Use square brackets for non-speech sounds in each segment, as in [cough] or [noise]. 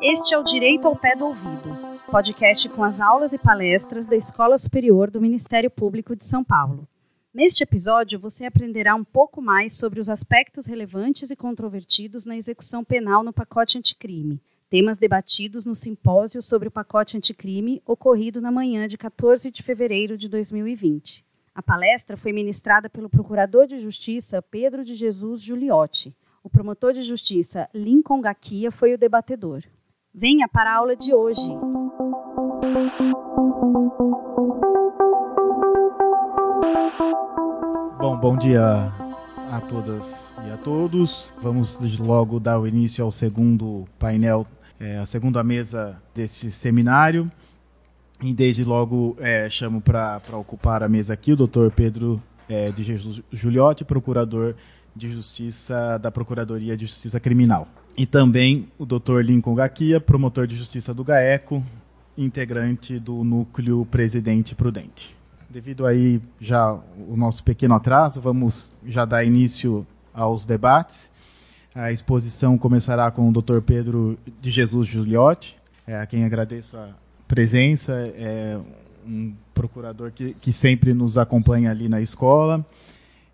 Este é o Direito ao Pé do Ouvido, podcast com as aulas e palestras da Escola Superior do Ministério Público de São Paulo. Neste episódio, você aprenderá um pouco mais sobre os aspectos relevantes e controvertidos na execução penal no pacote anticrime, temas debatidos no simpósio sobre o pacote anticrime ocorrido na manhã de 14 de fevereiro de 2020. A palestra foi ministrada pelo Procurador de Justiça Pedro de Jesus Giuliotti. O promotor de justiça Lincoln Gaquia foi o debatedor. Venha para a aula de hoje. Bom, bom dia a todas e a todos. Vamos logo dar o início ao segundo painel, é, a segunda mesa deste seminário. E desde logo é, chamo para ocupar a mesa aqui o doutor Pedro é, de Jesus Juliotti, procurador de Justiça da Procuradoria de Justiça Criminal. E também o Dr. Lincoln Gaquia, promotor de Justiça do GAECO, integrante do Núcleo Presidente Prudente. Devido aí já o nosso pequeno atraso, vamos já dar início aos debates. A exposição começará com o Dr. Pedro de Jesus Giuliotti, é, a quem agradeço a presença, é um procurador que, que sempre nos acompanha ali na escola.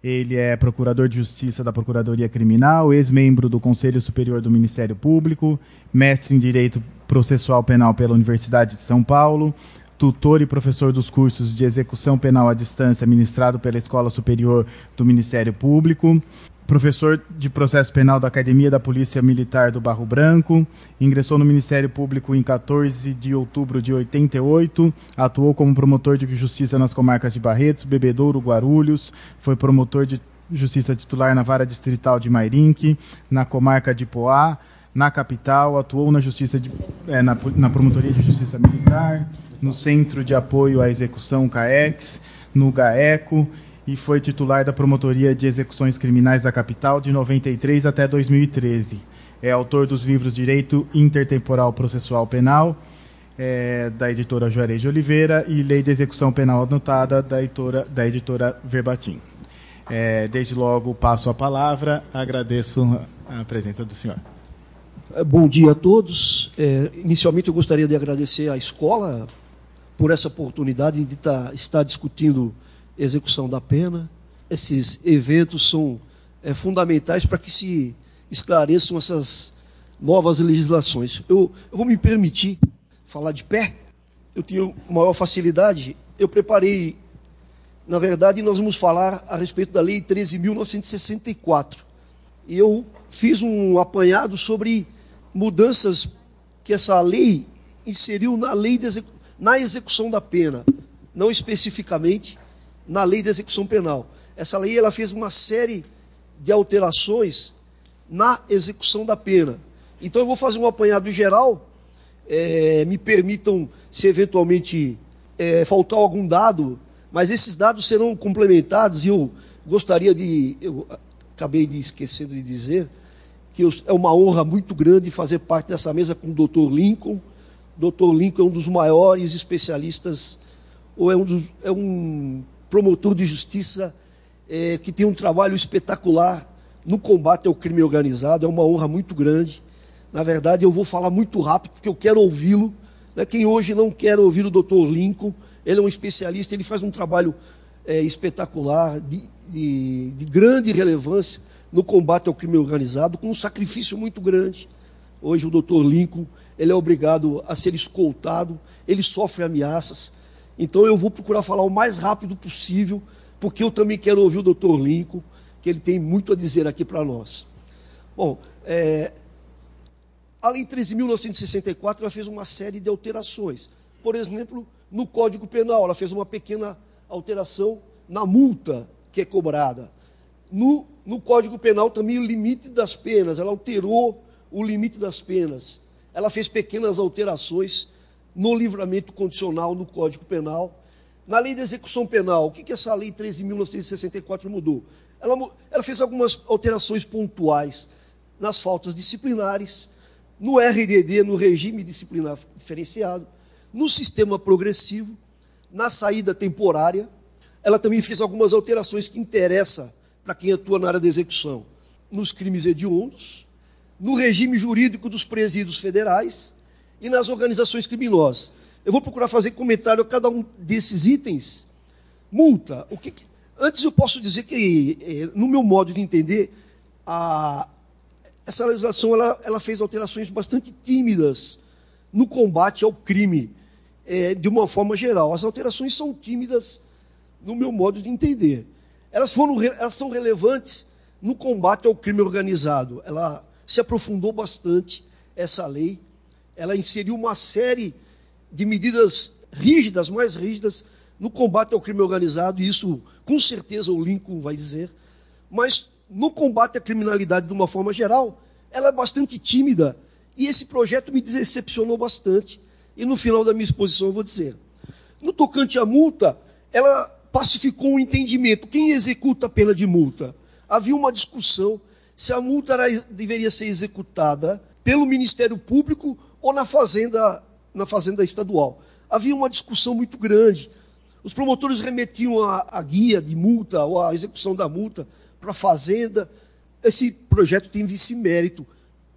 Ele é procurador de justiça da Procuradoria Criminal, ex-membro do Conselho Superior do Ministério Público, mestre em Direito Processual Penal pela Universidade de São Paulo, tutor e professor dos cursos de execução penal à distância ministrado pela Escola Superior do Ministério Público, professor de processo penal da Academia da Polícia Militar do Barro Branco, ingressou no Ministério Público em 14 de outubro de 88, atuou como promotor de justiça nas comarcas de Barretos, Bebedouro, Guarulhos, foi promotor de justiça titular na Vara Distrital de Mairinque, na comarca de Poá, na capital, atuou na justiça de, é, na, na Promotoria de Justiça Militar, no Centro de Apoio à Execução CAEX, no GAECO e foi titular da Promotoria de Execuções Criminais da capital de 93 até 2013. É autor dos livros Direito Intertemporal Processual Penal, é, da editora Juarez de Oliveira, e Lei de Execução Penal Anotada, da editora, da editora Verbatim. É, desde logo passo a palavra, agradeço a presença do senhor. É, bom dia a todos. É, inicialmente, eu gostaria de agradecer à escola por essa oportunidade de tá, estar discutindo execução da pena. Esses eventos são é, fundamentais para que se esclareçam essas novas legislações. Eu, eu vou me permitir falar de pé, eu tenho maior facilidade. Eu preparei, na verdade, nós vamos falar a respeito da Lei 13.964. E eu fiz um apanhado sobre mudanças que essa lei inseriu na lei execu na execução da pena, não especificamente na lei de execução penal. Essa lei ela fez uma série de alterações na execução da pena. Então eu vou fazer um apanhado geral. É, me permitam, se eventualmente é, faltar algum dado, mas esses dados serão complementados e eu gostaria de. Eu acabei de esquecendo de dizer que eu, é uma honra muito grande fazer parte dessa mesa com o Dr. Lincoln. Dr. Lincoln é um dos maiores especialistas, ou é um, dos, é um promotor de justiça é, que tem um trabalho espetacular no combate ao crime organizado. É uma honra muito grande. Na verdade, eu vou falar muito rápido, porque eu quero ouvi-lo. Né? Quem hoje não quer ouvir o Dr. Lincoln, ele é um especialista, ele faz um trabalho é, espetacular, de, de, de grande relevância no combate ao crime organizado, com um sacrifício muito grande. Hoje o doutor Lincoln, ele é obrigado a ser escoltado, ele sofre ameaças, então eu vou procurar falar o mais rápido possível, porque eu também quero ouvir o doutor Lincoln, que ele tem muito a dizer aqui para nós. Bom, é, a Lei 13.964 ela fez uma série de alterações. Por exemplo, no Código Penal, ela fez uma pequena alteração na multa que é cobrada. No, no Código Penal também o limite das penas, ela alterou o limite das penas. Ela fez pequenas alterações no livramento condicional no Código Penal. Na lei de execução penal, o que, que essa lei 13.964 mudou? Ela, ela fez algumas alterações pontuais nas faltas disciplinares, no RDD, no regime disciplinar diferenciado, no sistema progressivo, na saída temporária, ela também fez algumas alterações que interessam para quem atua na área da execução. Nos crimes hediondos, no regime jurídico dos presídios federais e nas organizações criminosas. Eu vou procurar fazer comentário a cada um desses itens. Multa. O que, antes eu posso dizer que, eh, no meu modo de entender, a, essa legislação ela, ela fez alterações bastante tímidas no combate ao crime, é, de uma forma geral. As alterações são tímidas no meu modo de entender. Elas, foram, elas são relevantes no combate ao crime organizado. Ela se aprofundou bastante, essa lei. Ela inseriu uma série de medidas rígidas, mais rígidas, no combate ao crime organizado, e isso com certeza o Lincoln vai dizer. Mas no combate à criminalidade de uma forma geral, ela é bastante tímida. E esse projeto me decepcionou bastante. E no final da minha exposição eu vou dizer. No tocante à multa, ela pacificou o entendimento. Quem executa a pena de multa? Havia uma discussão se a multa era, deveria ser executada pelo Ministério Público ou na fazenda, na fazenda estadual. Havia uma discussão muito grande. Os promotores remetiam a, a guia de multa ou a execução da multa para a fazenda. Esse projeto tem vice-mérito.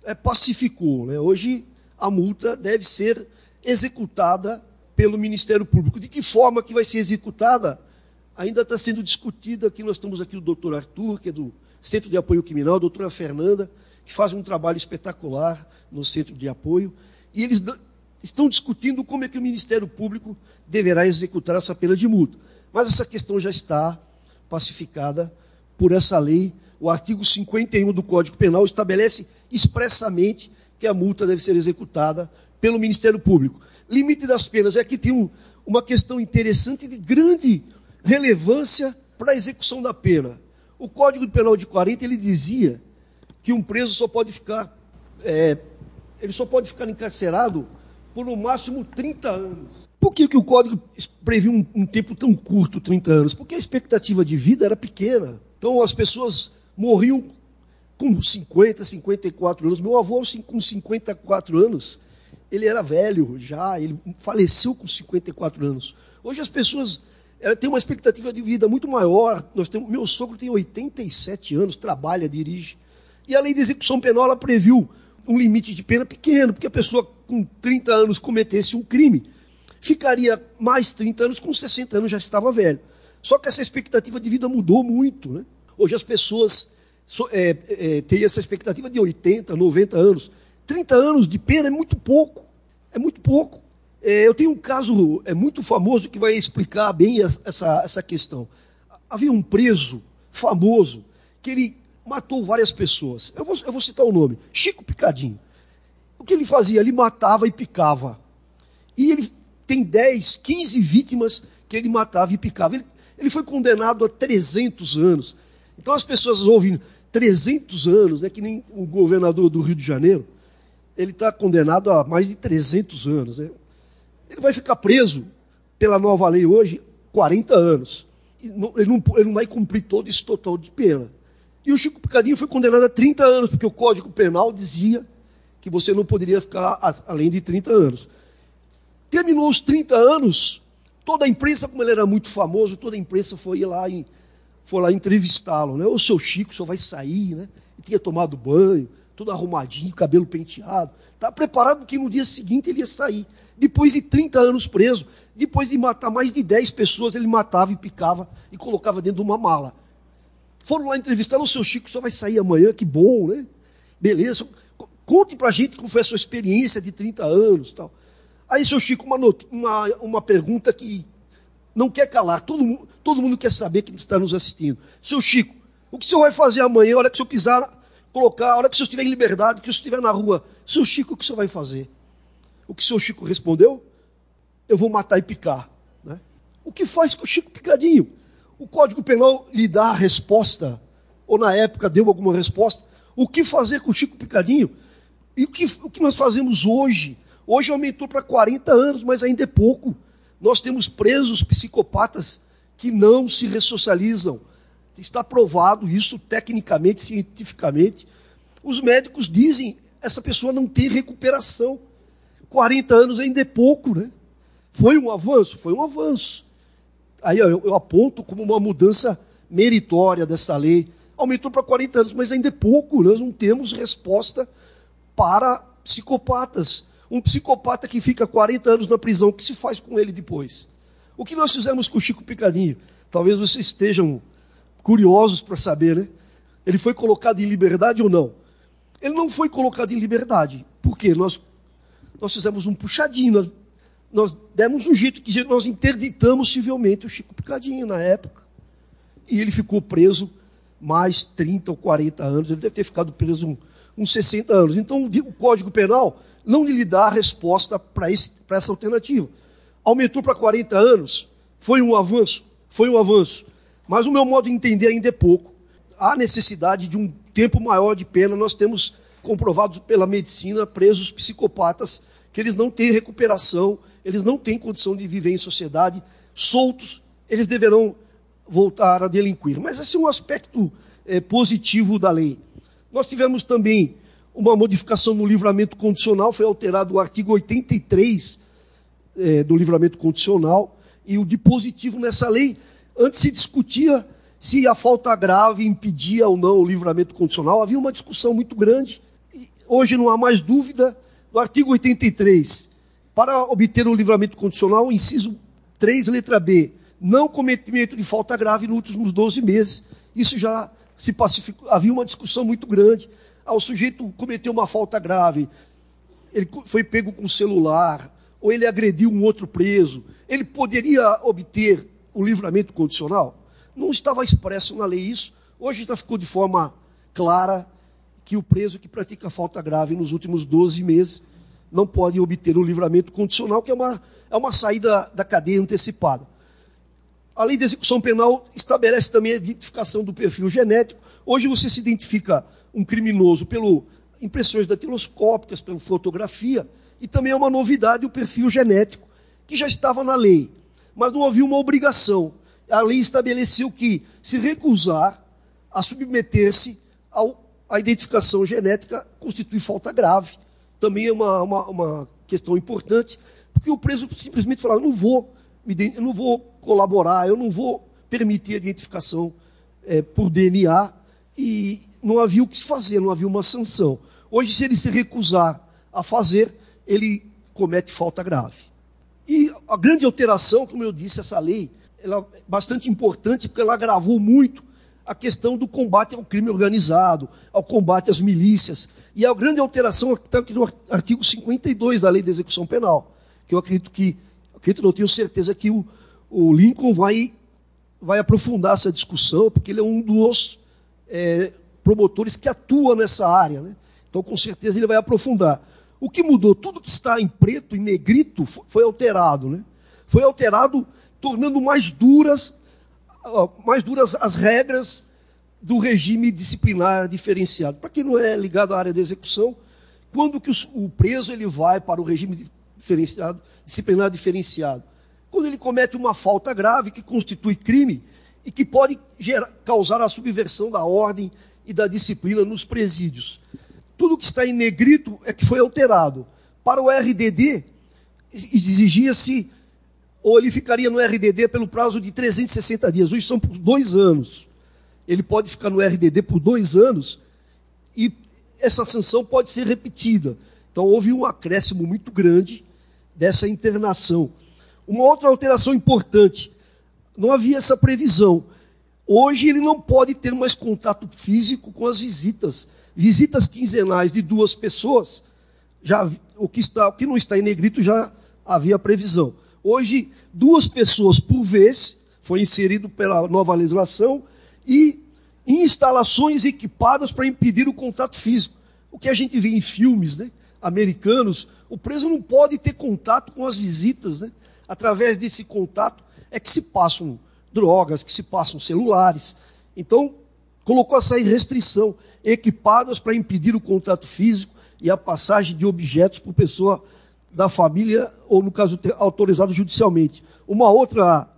É, pacificou. Né? Hoje a multa deve ser executada pelo Ministério Público. De que forma que vai ser executada? Ainda está sendo discutida aqui. Nós estamos aqui o doutor Arthur, que é do Centro de Apoio Criminal, a doutora Fernanda, que faz um trabalho espetacular no Centro de Apoio. E eles estão discutindo como é que o Ministério Público deverá executar essa pena de multa. Mas essa questão já está pacificada por essa lei. O artigo 51 do Código Penal estabelece expressamente que a multa deve ser executada pelo Ministério Público. Limite das penas é que tem um, uma questão interessante de grande relevância para a execução da pena. O Código Penal de 40 ele dizia que um preso só pode ficar é, ele só pode ficar encarcerado por no máximo 30 anos. Por que, que o Código previu um, um tempo tão curto, 30 anos? Porque a expectativa de vida era pequena. Então as pessoas morriam com 50, 54 anos. Meu avô, com 54 anos, ele era velho já, ele faleceu com 54 anos. Hoje as pessoas ela têm uma expectativa de vida muito maior. Nós temos, meu sogro tem 87 anos, trabalha, dirige. E a lei de execução penal ela previu um limite de pena pequeno, porque a pessoa com 30 anos cometesse um crime, ficaria mais 30 anos, com 60 anos já estava velho. Só que essa expectativa de vida mudou muito. Né? Hoje as pessoas é, é, têm essa expectativa de 80, 90 anos. 30 anos de pena é muito pouco. É muito pouco. É, eu tenho um caso é, muito famoso que vai explicar bem essa, essa questão. Havia um preso famoso que ele matou várias pessoas. Eu vou, eu vou citar o nome: Chico Picadinho. O que ele fazia? Ele matava e picava. E ele tem 10, 15 vítimas que ele matava e picava. Ele, ele foi condenado a 300 anos. Então as pessoas ouvem 300 anos, né, que nem o governador do Rio de Janeiro, ele está condenado a mais de 300 anos. Né? Ele vai ficar preso pela nova lei hoje 40 anos. Ele não, ele não vai cumprir todo esse total de pena. E o Chico Picadinho foi condenado a 30 anos, porque o Código Penal dizia que você não poderia ficar além de 30 anos. Terminou os 30 anos, toda a imprensa, como ele era muito famoso, toda a imprensa foi lá, em, foi lá entrevistá-lo. Né? O seu Chico só vai sair, né? Ele tinha tomado banho, todo arrumadinho, cabelo penteado. Estava preparado que no dia seguinte ele ia sair. Depois de 30 anos preso, depois de matar mais de 10 pessoas, ele matava e picava e colocava dentro de uma mala. Foram lá entrevistar o seu Chico, só vai sair amanhã, que bom, né? Beleza. Conte pra gente como foi a sua experiência de 30 anos tal. Aí, seu Chico, uma, uma, uma pergunta que não quer calar, todo mundo, todo mundo quer saber que está nos assistindo. Seu Chico, o que o senhor vai fazer amanhã, a hora que o senhor pisar, colocar, a hora que o senhor estiver em liberdade, que o senhor estiver na rua? Seu Chico, o que o senhor vai fazer? O que o seu Chico respondeu? Eu vou matar e picar. Né? O que faz com o Chico Picadinho? O Código Penal lhe dá a resposta, ou na época deu alguma resposta. O que fazer com o Chico Picadinho? E o que, o que nós fazemos hoje? Hoje aumentou para 40 anos, mas ainda é pouco. Nós temos presos psicopatas que não se ressocializam. Está provado isso tecnicamente, cientificamente. Os médicos dizem essa pessoa não tem recuperação. 40 anos ainda é pouco, né? Foi um avanço? Foi um avanço aí eu, eu aponto como uma mudança meritória dessa lei. Aumentou para 40 anos, mas ainda é pouco, nós não temos resposta para psicopatas. Um psicopata que fica 40 anos na prisão, o que se faz com ele depois? O que nós fizemos com o Chico Picadinho? Talvez vocês estejam curiosos para saber, né? Ele foi colocado em liberdade ou não? Ele não foi colocado em liberdade. Por quê? Nós, nós fizemos um puxadinho, nós, nós demos um jeito que nós interditamos civilmente o Chico Picadinho na época. E ele ficou preso mais 30 ou 40 anos, ele deve ter ficado preso um, uns 60 anos. Então o Código Penal não lhe dá a resposta para essa alternativa. Aumentou para 40 anos, foi um avanço, foi um avanço. Mas o meu modo de entender ainda é pouco. Há necessidade de um tempo maior de pena. Nós temos comprovados pela medicina presos psicopatas que eles não têm recuperação, eles não têm condição de viver em sociedade, soltos, eles deverão voltar a delinquir. Mas esse é um aspecto é, positivo da lei. Nós tivemos também uma modificação no livramento condicional, foi alterado o artigo 83 é, do livramento condicional, e o dispositivo nessa lei, antes se discutia se a falta grave impedia ou não o livramento condicional, havia uma discussão muito grande, hoje não há mais dúvida, no artigo 83, para obter o livramento condicional, inciso 3, letra B, não cometimento de falta grave nos últimos 12 meses, isso já se pacificou, havia uma discussão muito grande. Ah, o sujeito cometeu uma falta grave, ele foi pego com celular, ou ele agrediu um outro preso, ele poderia obter o livramento condicional? Não estava expresso na lei isso, hoje já ficou de forma clara que o preso que pratica falta grave nos últimos 12 meses não pode obter o livramento condicional, que é uma, é uma saída da cadeia antecipada. A lei de execução penal estabelece também a identificação do perfil genético. Hoje você se identifica um criminoso pelo impressões datiloscópicas, pela fotografia, e também é uma novidade o perfil genético, que já estava na lei, mas não havia uma obrigação. A lei estabeleceu que se recusar a submeter-se à identificação genética constitui falta grave. Também é uma, uma, uma questão importante, porque o preso simplesmente fala, não vou eu não vou colaborar, eu não vou permitir a identificação é, por DNA, e não havia o que se fazer, não havia uma sanção. Hoje, se ele se recusar a fazer, ele comete falta grave. E a grande alteração, como eu disse, essa lei, ela é bastante importante, porque ela agravou muito a questão do combate ao crime organizado, ao combate às milícias. E a grande alteração está aqui no artigo 52 da Lei de Execução Penal, que eu acredito que acredito, não tenho certeza que o, o Lincoln vai, vai aprofundar essa discussão, porque ele é um dos é, promotores que atua nessa área. Né? Então, com certeza, ele vai aprofundar. O que mudou? Tudo que está em preto, em negrito, foi alterado. Né? Foi alterado, tornando mais duras, mais duras as regras do regime disciplinar diferenciado. Para quem não é ligado à área de execução, quando que o preso ele vai para o regime diferenciado, disciplinar diferenciado. Quando ele comete uma falta grave que constitui crime e que pode gerar, causar a subversão da ordem e da disciplina nos presídios. Tudo que está em negrito é que foi alterado. Para o RDD, exigia-se, ou ele ficaria no RDD pelo prazo de 360 dias. Hoje são por dois anos. Ele pode ficar no RDD por dois anos e essa sanção pode ser repetida. Então houve um acréscimo muito grande dessa internação. Uma outra alteração importante: não havia essa previsão. Hoje ele não pode ter mais contato físico com as visitas. Visitas quinzenais de duas pessoas, já o que está, o que não está em negrito já havia previsão. Hoje, duas pessoas por vez foi inserido pela nova legislação e instalações equipadas para impedir o contato físico. O que a gente vê em filmes, né? americanos, o preso não pode ter contato com as visitas. Né? Através desse contato é que se passam drogas, que se passam celulares. Então, colocou essa restrição, equipadas para impedir o contato físico e a passagem de objetos por pessoa da família, ou no caso autorizado judicialmente. Uma outra,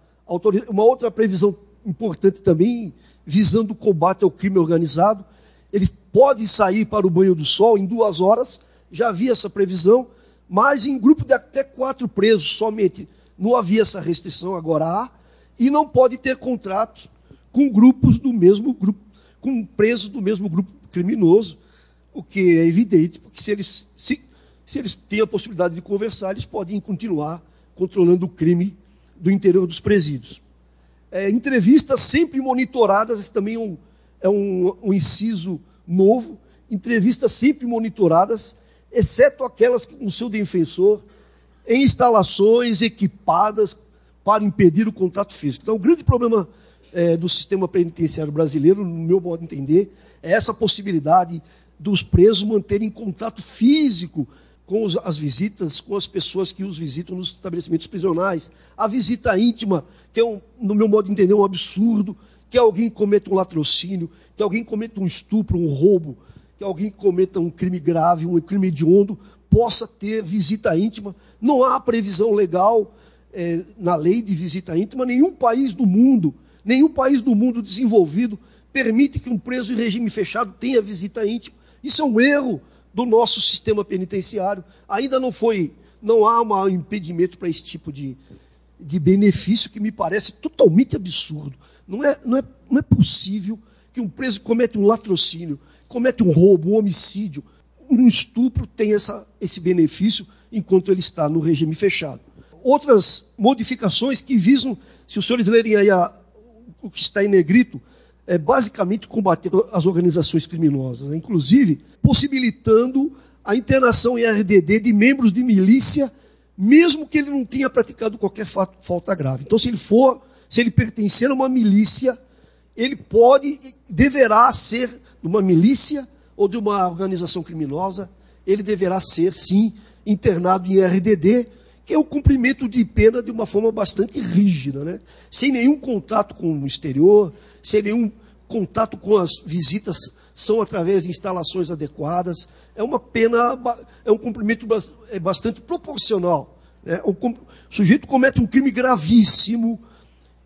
uma outra previsão importante também, visando o combate ao crime organizado, eles podem sair para o banho do sol em duas horas já havia essa previsão, mas em grupo de até quatro presos somente não havia essa restrição, agora há. e não pode ter contratos com grupos do mesmo grupo, com presos do mesmo grupo criminoso, o que é evidente, porque se eles, se, se eles têm a possibilidade de conversar, eles podem continuar controlando o crime do interior dos presídios. É, entrevistas sempre monitoradas, esse também é um, é um, um inciso novo, entrevistas sempre monitoradas, exceto aquelas com seu defensor, em instalações equipadas para impedir o contato físico. Então, o grande problema é, do sistema penitenciário brasileiro, no meu modo de entender, é essa possibilidade dos presos manterem contato físico com as visitas, com as pessoas que os visitam nos estabelecimentos prisionais. A visita íntima, que é, um, no meu modo de entender, um absurdo, que alguém cometa um latrocínio, que alguém cometa um estupro, um roubo, que alguém cometa um crime grave, um crime hediondo, possa ter visita íntima. Não há previsão legal é, na lei de visita íntima. Nenhum país do mundo, nenhum país do mundo desenvolvido permite que um preso em regime fechado tenha visita íntima. Isso é um erro do nosso sistema penitenciário. Ainda não foi, não há um impedimento para esse tipo de, de benefício que me parece totalmente absurdo. Não é, não, é, não é possível que um preso cometa um latrocínio, cometa um roubo, um homicídio, um estupro, tenha essa, esse benefício enquanto ele está no regime fechado. Outras modificações que visam, se os senhores lerem aí a, o que está em negrito, é basicamente combater as organizações criminosas, né? inclusive possibilitando a internação em RDD de membros de milícia, mesmo que ele não tenha praticado qualquer falta grave. Então, se ele for, se ele pertencer a uma milícia, ele pode, deverá ser de uma milícia ou de uma organização criminosa, ele deverá ser, sim, internado em RDD, que é o cumprimento de pena de uma forma bastante rígida, né? sem nenhum contato com o exterior, sem nenhum contato com as visitas, são através de instalações adequadas. É uma pena, é um cumprimento é bastante proporcional. Né? O sujeito comete um crime gravíssimo,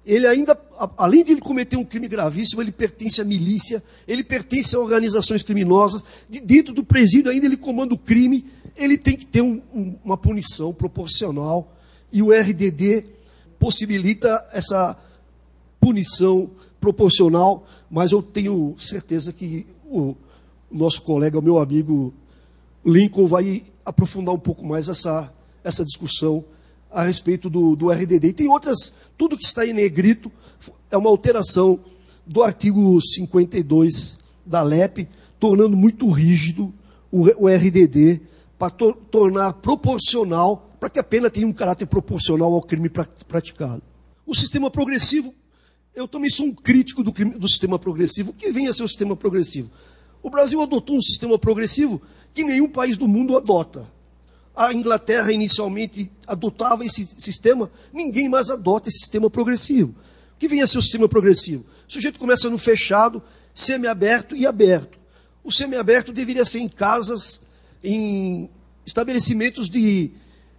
ele ainda, além de ele cometer um crime gravíssimo, ele pertence à milícia, ele pertence a organizações criminosas, de dentro do presídio ainda ele comanda o crime, ele tem que ter um, um, uma punição proporcional, e o RDD possibilita essa punição proporcional, mas eu tenho certeza que o nosso colega, o meu amigo Lincoln, vai aprofundar um pouco mais essa, essa discussão a respeito do, do RDD. E tem outras, tudo que está em negrito é uma alteração do artigo 52 da LEP, tornando muito rígido o, o RDD para to, tornar proporcional, para que a pena tenha um caráter proporcional ao crime praticado. O sistema progressivo, eu também sou um crítico do, crime, do sistema progressivo. O que vem a ser o sistema progressivo? O Brasil adotou um sistema progressivo que nenhum país do mundo adota a Inglaterra inicialmente adotava esse sistema, ninguém mais adota esse sistema progressivo. O que vem a ser o sistema progressivo? O sujeito começa no fechado, semiaberto e aberto. O semiaberto deveria ser em casas, em estabelecimentos de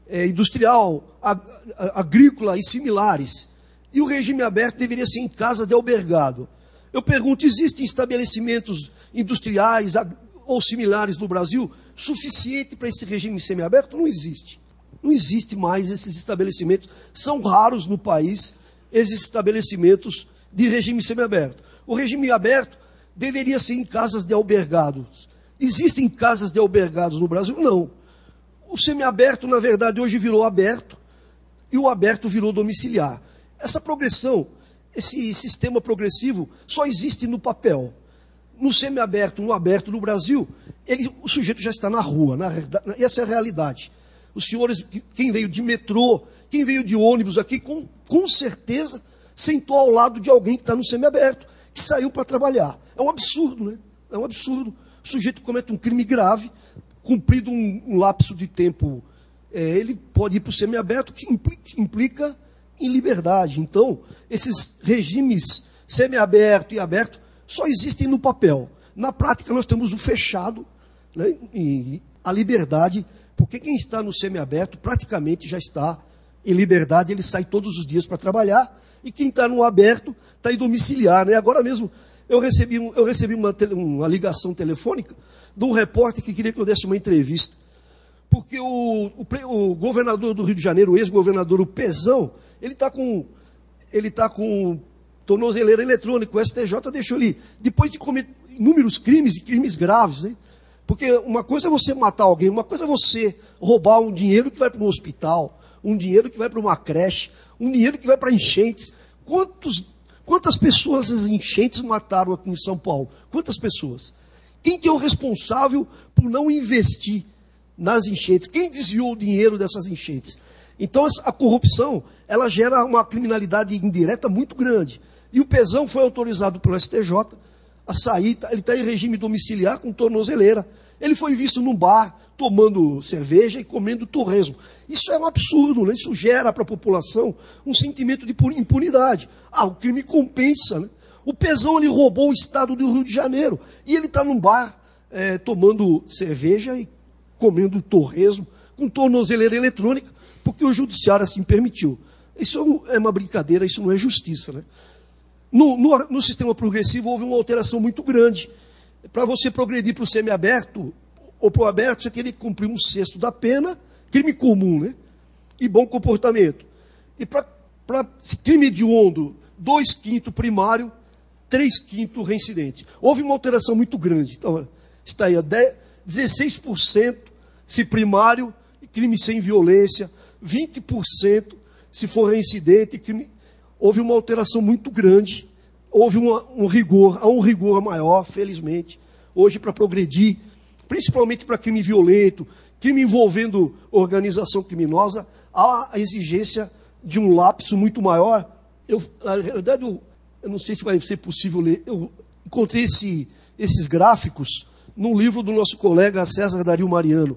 é, industrial, ag, agrícola e similares. E o regime aberto deveria ser em casa de albergado. Eu pergunto: existem estabelecimentos industriais ou similares no Brasil suficiente para esse regime semiaberto? Não existe. Não existe mais esses estabelecimentos. São raros no país esses estabelecimentos de regime semiaberto. O regime aberto deveria ser em casas de albergados. Existem casas de albergados no Brasil? Não. O semiaberto, na verdade, hoje virou aberto e o aberto virou domiciliar. Essa progressão, esse sistema progressivo, só existe no papel. No semiaberto, no aberto no Brasil, ele, o sujeito já está na rua. Na, essa é a realidade. Os senhores, quem veio de metrô, quem veio de ônibus aqui, com, com certeza sentou ao lado de alguém que está no semiaberto, que saiu para trabalhar. É um absurdo, né? É um absurdo. O sujeito comete um crime grave, cumprido um, lapso de tempo, é, ele pode ir para o semiaberto, que implica, implica em liberdade. Então, esses regimes semiaberto e aberto só existem no papel. Na prática, nós temos o fechado, né, e a liberdade, porque quem está no semiaberto praticamente já está em liberdade, ele sai todos os dias para trabalhar, e quem está no aberto está em domiciliar. Né? Agora mesmo, eu recebi, eu recebi uma, uma ligação telefônica de um repórter que queria que eu desse uma entrevista. Porque o, o, o governador do Rio de Janeiro, o ex-governador, o Pezão, ele está com. ele está com tornozeleira eletrônica, o STJ deixou ali. Depois de cometer inúmeros crimes e crimes graves, né? Porque uma coisa é você matar alguém, uma coisa é você roubar um dinheiro que vai para um hospital, um dinheiro que vai para uma creche, um dinheiro que vai para enchentes. Quantos, quantas pessoas as enchentes mataram aqui em São Paulo? Quantas pessoas? Quem que é o responsável por não investir nas enchentes? Quem desviou o dinheiro dessas enchentes? Então a corrupção, ela gera uma criminalidade indireta muito grande. E o pesão foi autorizado pelo STJ a sair, tá, ele está em regime domiciliar com tornozeleira. Ele foi visto num bar tomando cerveja e comendo torresmo. Isso é um absurdo, né? isso gera para a população um sentimento de impunidade. Ah, o crime compensa. Né? O Pezão ele roubou o estado do Rio de Janeiro e ele está num bar é, tomando cerveja e comendo torresmo com tornozeleira eletrônica, porque o judiciário assim permitiu. Isso é uma brincadeira, isso não é justiça. Né? No, no, no sistema progressivo houve uma alteração muito grande. Para você progredir para o semiaberto ou para o aberto, você teria que cumprir um sexto da pena, crime comum, né? E bom comportamento. E para crime hediondo, dois quintos primário, três quintos reincidente. Houve uma alteração muito grande. Então, está aí, 16% se primário, crime sem violência, 20% se for reincidente, crime houve uma alteração muito grande, houve uma, um rigor, há um rigor maior, felizmente, hoje para progredir, principalmente para crime violento, crime envolvendo organização criminosa, há a exigência de um lapso muito maior. Eu, na verdade, eu, eu não sei se vai ser possível ler, eu encontrei esse, esses gráficos num livro do nosso colega César Dario Mariano.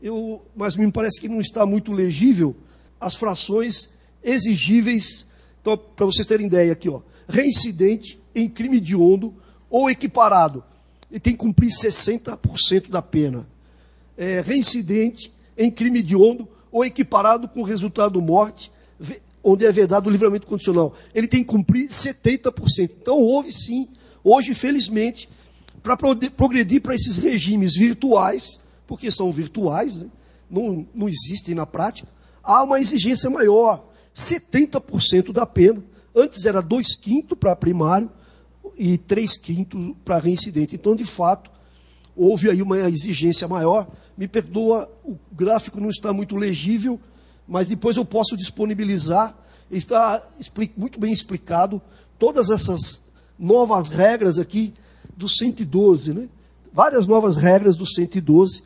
Eu, mas me parece que não está muito legível as frações exigíveis então, para vocês terem ideia aqui, ó, reincidente em crime de ondo ou equiparado, ele tem que cumprir 60% da pena. É, reincidente em crime de ondo ou equiparado com resultado morte, onde é vedado o livramento condicional. Ele tem que cumprir 70%. Então, houve sim, hoje, felizmente, para progredir para esses regimes virtuais, porque são virtuais, né? não, não existem na prática, há uma exigência maior 70% da pena. Antes era 2 quintos para primário e 3 quintos para reincidente. Então, de fato, houve aí uma exigência maior. Me perdoa, o gráfico não está muito legível, mas depois eu posso disponibilizar. Está muito bem explicado todas essas novas regras aqui do 112, né? Várias novas regras do 112.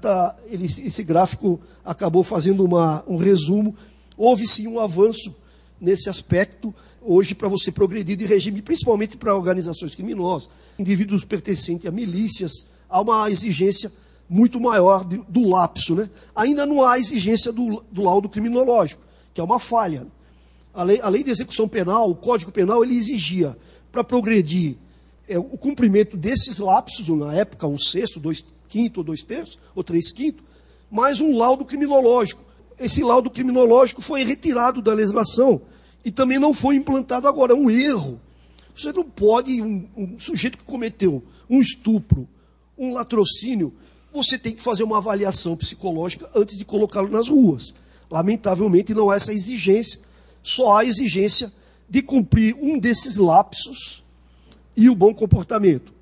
Tá, ele, esse gráfico acabou fazendo uma, um resumo Houve sim um avanço nesse aspecto hoje para você progredir de regime, principalmente para organizações criminosas, indivíduos pertencentes a milícias, há uma exigência muito maior de, do lapso. Né? Ainda não há exigência do, do laudo criminológico, que é uma falha. A lei, a lei de execução penal, o Código Penal, ele exigia para progredir é, o cumprimento desses lapsos, na época, um sexto, dois quinto, ou dois terços, ou três quintos, mais um laudo criminológico esse laudo criminológico foi retirado da legislação e também não foi implantado agora. É um erro. Você não pode, um, um sujeito que cometeu um estupro, um latrocínio, você tem que fazer uma avaliação psicológica antes de colocá-lo nas ruas. Lamentavelmente não há essa exigência, só há a exigência de cumprir um desses lapsos e o bom comportamento.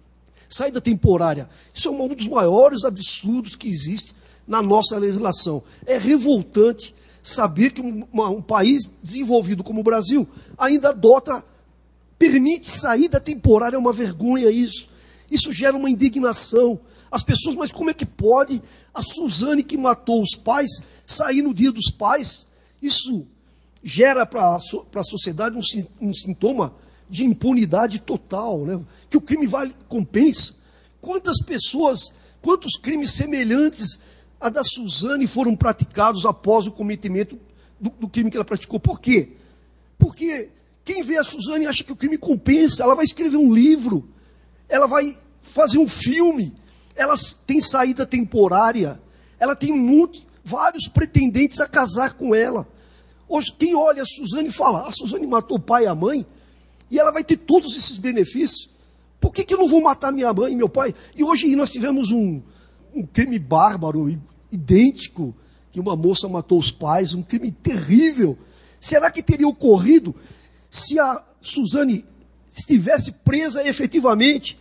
Saída temporária. Isso é um dos maiores absurdos que existe na nossa legislação. É revoltante saber que um, um país desenvolvido como o Brasil ainda adota, permite saída temporária, é uma vergonha isso. Isso gera uma indignação. As pessoas, mas como é que pode a Suzane que matou os pais sair no dia dos pais? Isso gera para a sociedade um, um, sintoma de impunidade total, né? que o crime vale compensa. Quantas pessoas, quantos crimes semelhantes a da Suzane foram praticados após o cometimento do, do, crime que ela praticou. Por quê? Porque quem vê a Suzane acha que o crime compensa, ela vai escrever um livro, ela vai fazer um filme, ela tem saída temporária, ela tem muito, vários pretendentes a casar com ela. Hoje, quem olha a Suzane fala, a Suzane matou o pai e a mãe, e ela vai ter todos esses benefícios. Por que, que eu não vou matar minha mãe e meu pai? E hoje nós tivemos um, um crime bárbaro idêntico, que uma moça matou os pais, um crime terrível. Será que teria ocorrido se a Suzane estivesse presa efetivamente,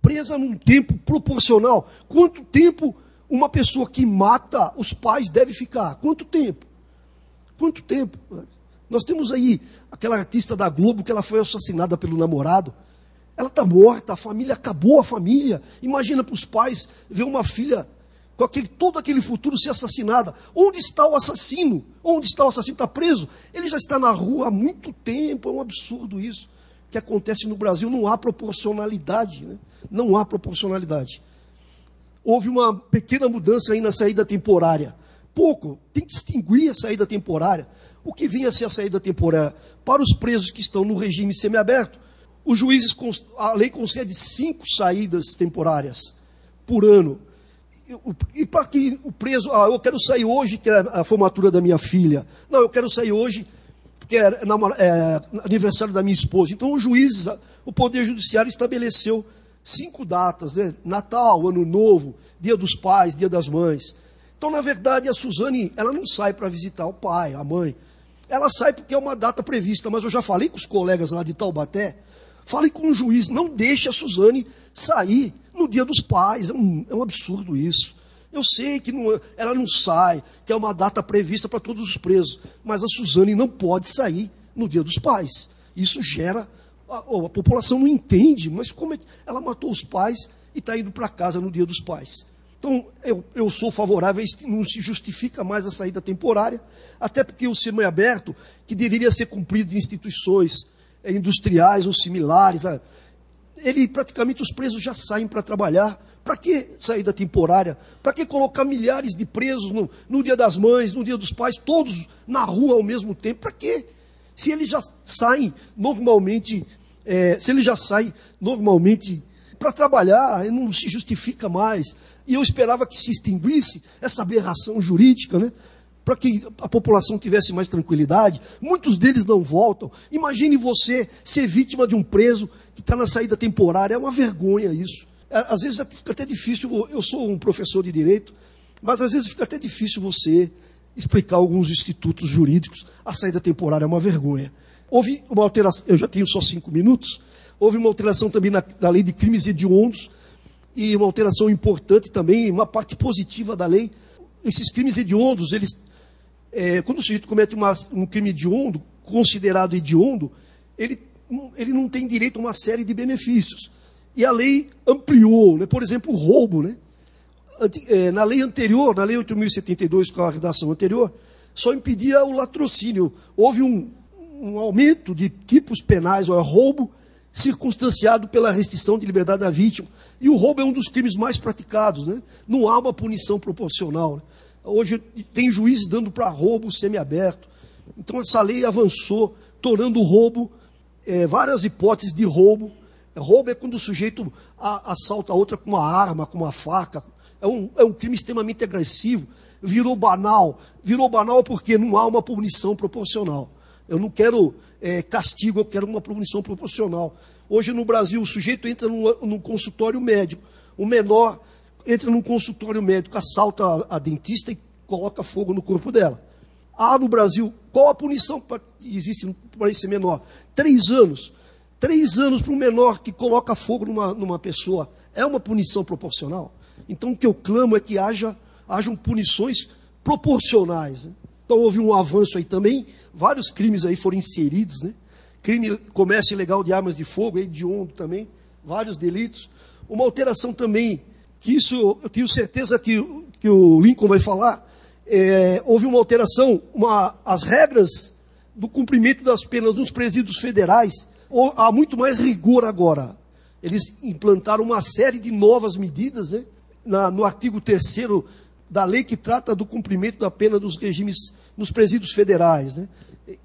presa num tempo proporcional, quanto tempo uma pessoa que mata os pais deve ficar? Quanto tempo? Quanto tempo? Nós temos aí aquela artista da Globo que ela foi assassinada pelo namorado. Ela está morta, a família acabou a família. Imagina para os pais ver uma filha com aquele, todo aquele futuro ser assassinada. Onde está o assassino? Onde está o assassino? Está preso? Ele já está na rua há muito tempo. É um absurdo isso que acontece no Brasil. Não há proporcionalidade. Né? Não há proporcionalidade. Houve uma pequena mudança aí na saída temporária. Pouco. Tem que distinguir a saída temporária. O que vinha a ser a saída temporária? Para os presos que estão no regime semiaberto, os juízes, a lei concede cinco saídas temporárias por ano. E para que o preso, ah, eu quero sair hoje, que é a formatura da minha filha. Não, eu quero sair hoje, porque é, é aniversário da minha esposa. Então, os juízes, o Poder Judiciário estabeleceu cinco datas, né? Natal, Ano Novo, Dia dos Pais, Dia das Mães. Então, na verdade, a Suzane, ela não sai para visitar o pai, a mãe. Ela sai porque é uma data prevista, mas eu já falei com os colegas lá de Taubaté, falei com o juiz, não deixe a Suzane sair no dia dos pais. É um, é um absurdo isso. Eu sei que não, ela não sai, que é uma data prevista para todos os presos, mas a Suzane não pode sair no dia dos pais. Isso gera. A, a população não entende, mas como é que ela matou os pais e está indo para casa no dia dos pais? Então, eu, eu sou favorável, não se justifica mais a saída temporária, até porque o semiaberto, que deveria ser cumprido em instituições é, industriais ou similares, ele praticamente os presos já saem para trabalhar. Para que saída temporária? Para que colocar milhares de presos no, no, dia das mães, no dia dos pais, todos na rua ao mesmo tempo? Para quê? Se eles já saem normalmente, é, se eles já saem normalmente para trabalhar, não se justifica mais. E eu esperava que se extinguisse essa aberração jurídica, né? Para que a população tivesse mais tranquilidade. Muitos deles não voltam. Imagine você ser vítima de um preso que está na saída temporária. É uma vergonha isso. É, às vezes fica até difícil. Eu sou um professor de direito, mas às vezes fica até difícil você explicar alguns institutos jurídicos. A saída temporária é uma vergonha. Houve uma alteração. Eu já tenho só cinco minutos. Houve uma alteração também na, na lei de crimes hediondos e uma alteração importante também, uma parte positiva da lei. Esses crimes hediondos, eles, é, quando o sujeito comete uma, um crime hediondo, considerado hediondo, ele, ele não tem direito a uma série de benefícios. E a lei ampliou, né? por exemplo, o roubo. Né? É, na lei anterior, na lei 8.072, com a redação anterior, só impedia o latrocínio. Houve um, um aumento de tipos penais, ou é roubo, circunstanciado pela restrição de liberdade da vítima. E o roubo é um dos crimes mais praticados, né? Não há uma punição proporcional. Né? Hoje tem juízes dando para roubo semiaberto. Então essa lei avançou, tornando o roubo é, várias hipóteses de roubo. Roubo é quando o sujeito a, assalta a outra com uma arma, com uma faca. É um, é um crime extremamente agressivo. Virou banal. Virou banal porque não há uma punição proporcional. Eu não quero é, castigo, eu quero uma punição proporcional. Hoje no Brasil, o sujeito entra num consultório médico, o menor entra num consultório médico, assalta a, a dentista e coloca fogo no corpo dela. Há no Brasil, qual a punição que existe para esse menor? Três anos. Três anos para um menor que coloca fogo numa, numa pessoa. É uma punição proporcional? Então o que eu clamo é que haja, hajam punições proporcionais. Né? Então houve um avanço aí também, vários crimes aí foram inseridos, né? Crime, comércio ilegal de armas de fogo, hediondo também, vários delitos. Uma alteração também, que isso eu tenho certeza que, que o Lincoln vai falar, é, houve uma alteração, uma, as regras do cumprimento das penas nos presídios federais, ou, há muito mais rigor agora. Eles implantaram uma série de novas medidas, né? Na, no artigo 3 da lei que trata do cumprimento da pena dos regimes nos presídios federais. Né?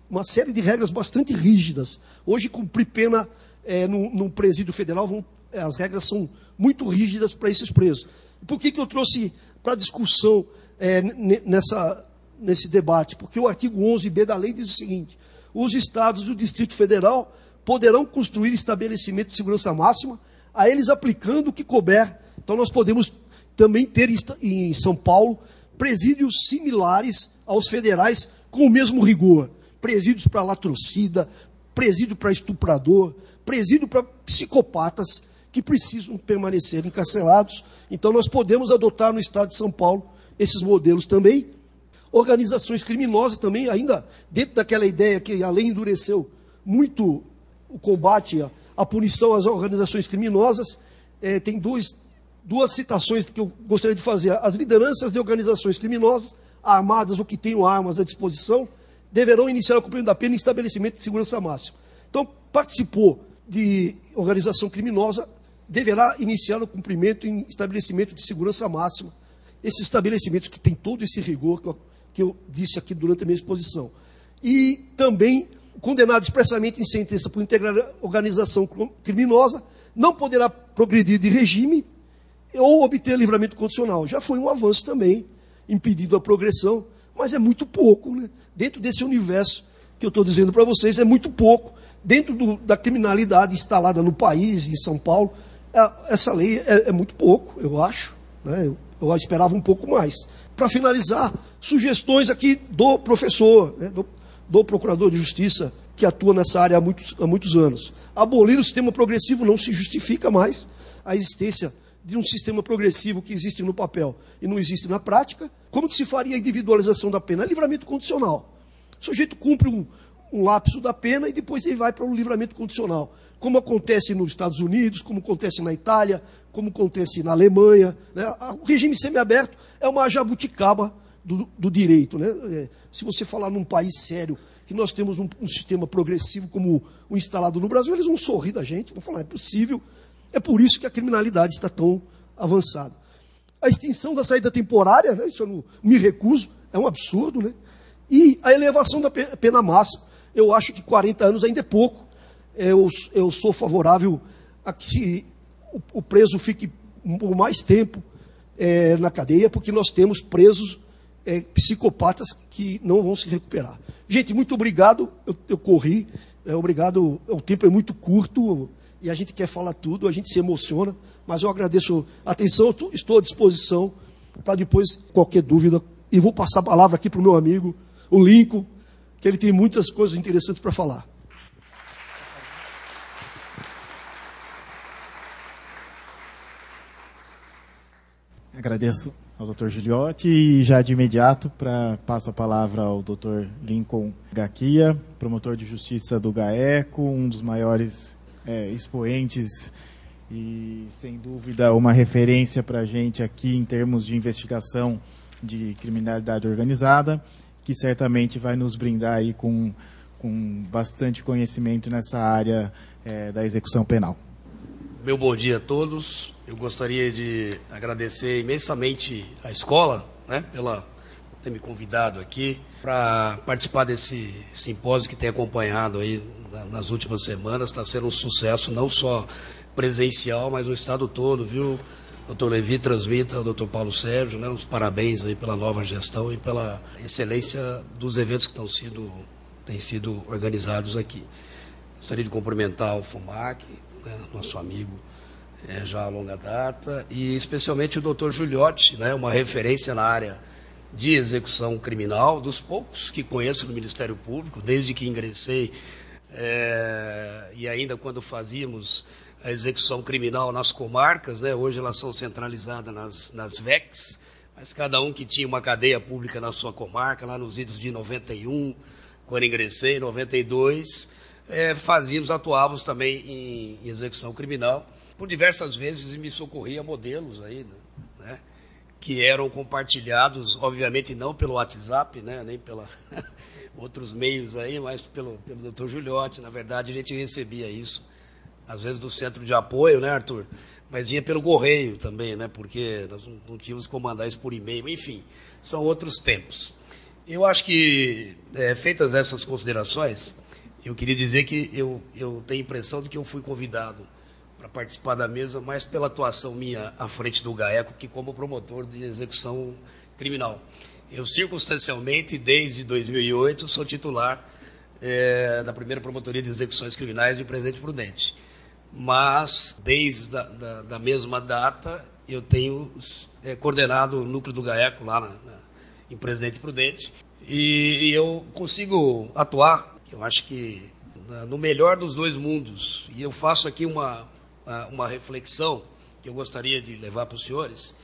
Uma série de regras bastante rígidas. Hoje, cumprir pena é, no presídio federal, vão, as regras são muito rígidas para esses presos. Por que, que eu trouxe para discussão é, nessa, nesse debate? Porque o artigo 11b da lei diz o seguinte: os estados e o Distrito Federal poderão construir estabelecimentos de segurança máxima, a eles aplicando o que couber. Então, nós podemos também ter em São Paulo presídios similares aos federais com o mesmo rigor. Presídios para latrocida, presídio para estuprador, presídio para psicopatas que precisam permanecer encarcelados. Então, nós podemos adotar no estado de São Paulo esses modelos também. Organizações criminosas também, ainda dentro daquela ideia que a lei endureceu muito o combate, a, a punição às organizações criminosas. É, tem dois, duas citações que eu gostaria de fazer. As lideranças de organizações criminosas, armadas ou que tenham armas à disposição, deverão iniciar o cumprimento da pena em estabelecimento de segurança máxima. Então, participou de organização criminosa, deverá iniciar o cumprimento em estabelecimento de segurança máxima. Esses estabelecimentos que têm todo esse rigor que eu, que eu disse aqui durante a minha exposição. E também, condenado expressamente em sentença por integrar organização criminosa, não poderá progredir de regime ou obter livramento condicional. Já foi um avanço também, impedido a progressão, mas é muito pouco. Né? Dentro desse universo que eu estou dizendo para vocês, é muito pouco. Dentro do, da criminalidade instalada no país, em São Paulo, essa lei é, é, muito pouco, eu acho. Né? Eu, eu, esperava um pouco mais. Para finalizar, sugestões aqui do professor, né? do, do, procurador de justiça, que atua nessa área há muitos, há muitos anos. Abolir o sistema progressivo não se justifica mais a existência de um sistema progressivo que existe no papel e não existe na prática. Como que se faria a individualização da pena? É livramento condicional. O sujeito cumpre um, um lapso da pena e depois ele vai para o livramento condicional. Como acontece nos Estados Unidos, como acontece na Itália, como acontece na Alemanha. Né? O regime semiaberto é uma jabuticaba do, do direito. Né? É, se você falar num país sério que nós temos um, um, sistema progressivo como o instalado no Brasil, eles vão sorrir da gente, vão falar, é possível. É por isso que a criminalidade está tão avançada. A extinção da saída temporária, né? isso eu não me recuso, é um absurdo. Né? E a elevação da pena máxima eu acho que 40 anos ainda é pouco. Eu, eu sou favorável a que o, o preso fique por mais tempo é, na cadeia, porque nós temos presos é, psicopatas que não vão se recuperar. Gente, muito obrigado. Eu, eu corri. É, obrigado. O tempo é muito curto e a gente quer falar tudo, a gente se emociona, mas eu agradeço a atenção, estou à disposição para depois qualquer dúvida. E vou passar a palavra aqui para o meu amigo, o Lincoln, que ele tem muitas coisas interessantes para falar. Agradeço ao Dr. Giliotti e já de imediato para passo a palavra ao Dr. Lincoln Gaquia, promotor de justiça do GAECO, um dos maiores é, expoentes e sem dúvida uma referência para a gente aqui em termos de investigação de criminalidade organizada que certamente vai nos brindar aí com, com bastante conhecimento nessa área é, da execução penal. Meu bom dia a todos. Eu gostaria de agradecer imensamente à escola, né, pela ter me convidado aqui para participar desse simpósio que tem acompanhado aí nas últimas semanas. Está sendo um sucesso, não só presencial, mas no estado todo, viu? Doutor Levi transmita ao doutor Paulo Sérgio né, os parabéns aí pela nova gestão e pela excelência dos eventos que estão sido, têm sido organizados aqui. Gostaria de cumprimentar o FUMAC, né, nosso amigo é, já há longa data, e especialmente o doutor Juliotti, né, uma referência na área de execução criminal, dos poucos que conheço no Ministério Público, desde que ingressei, é, e ainda quando fazíamos a execução criminal nas comarcas, né? hoje elas são centralizadas nas, nas VECs, mas cada um que tinha uma cadeia pública na sua comarca, lá nos idos de 91, quando ingressei, em 92, é, fazíamos, atuávamos também em, em, execução criminal. Por diversas vezes me socorria modelos aí, né? né que eram compartilhados, obviamente não pelo WhatsApp, né? nem pela [laughs] outros meios aí, mas pelo, pelo Dr. Juliotti. Na verdade, a gente recebia isso às vezes do centro de apoio, né, Arthur? Mas vinha pelo correio também, né? Porque nós não tínhamos como mandar isso por e-mail. Enfim, são outros tempos. Eu acho que, é, feitas essas considerações, eu queria dizer que eu, eu tenho a impressão de que eu fui convidado para participar da mesa mais pela atuação minha à frente do GAECO que como promotor de execução criminal. Eu, circunstancialmente, desde 2008, sou titular é, da primeira promotoria de execuções criminais de Presidente Prudente mas desde da, da, da mesma data eu tenho é, coordenado o núcleo do GAECO lá na, na, em Presidente Prudente e, e, eu consigo atuar, eu acho que no melhor dos dois mundos. E eu faço aqui uma, uma reflexão que eu gostaria de levar para os senhores,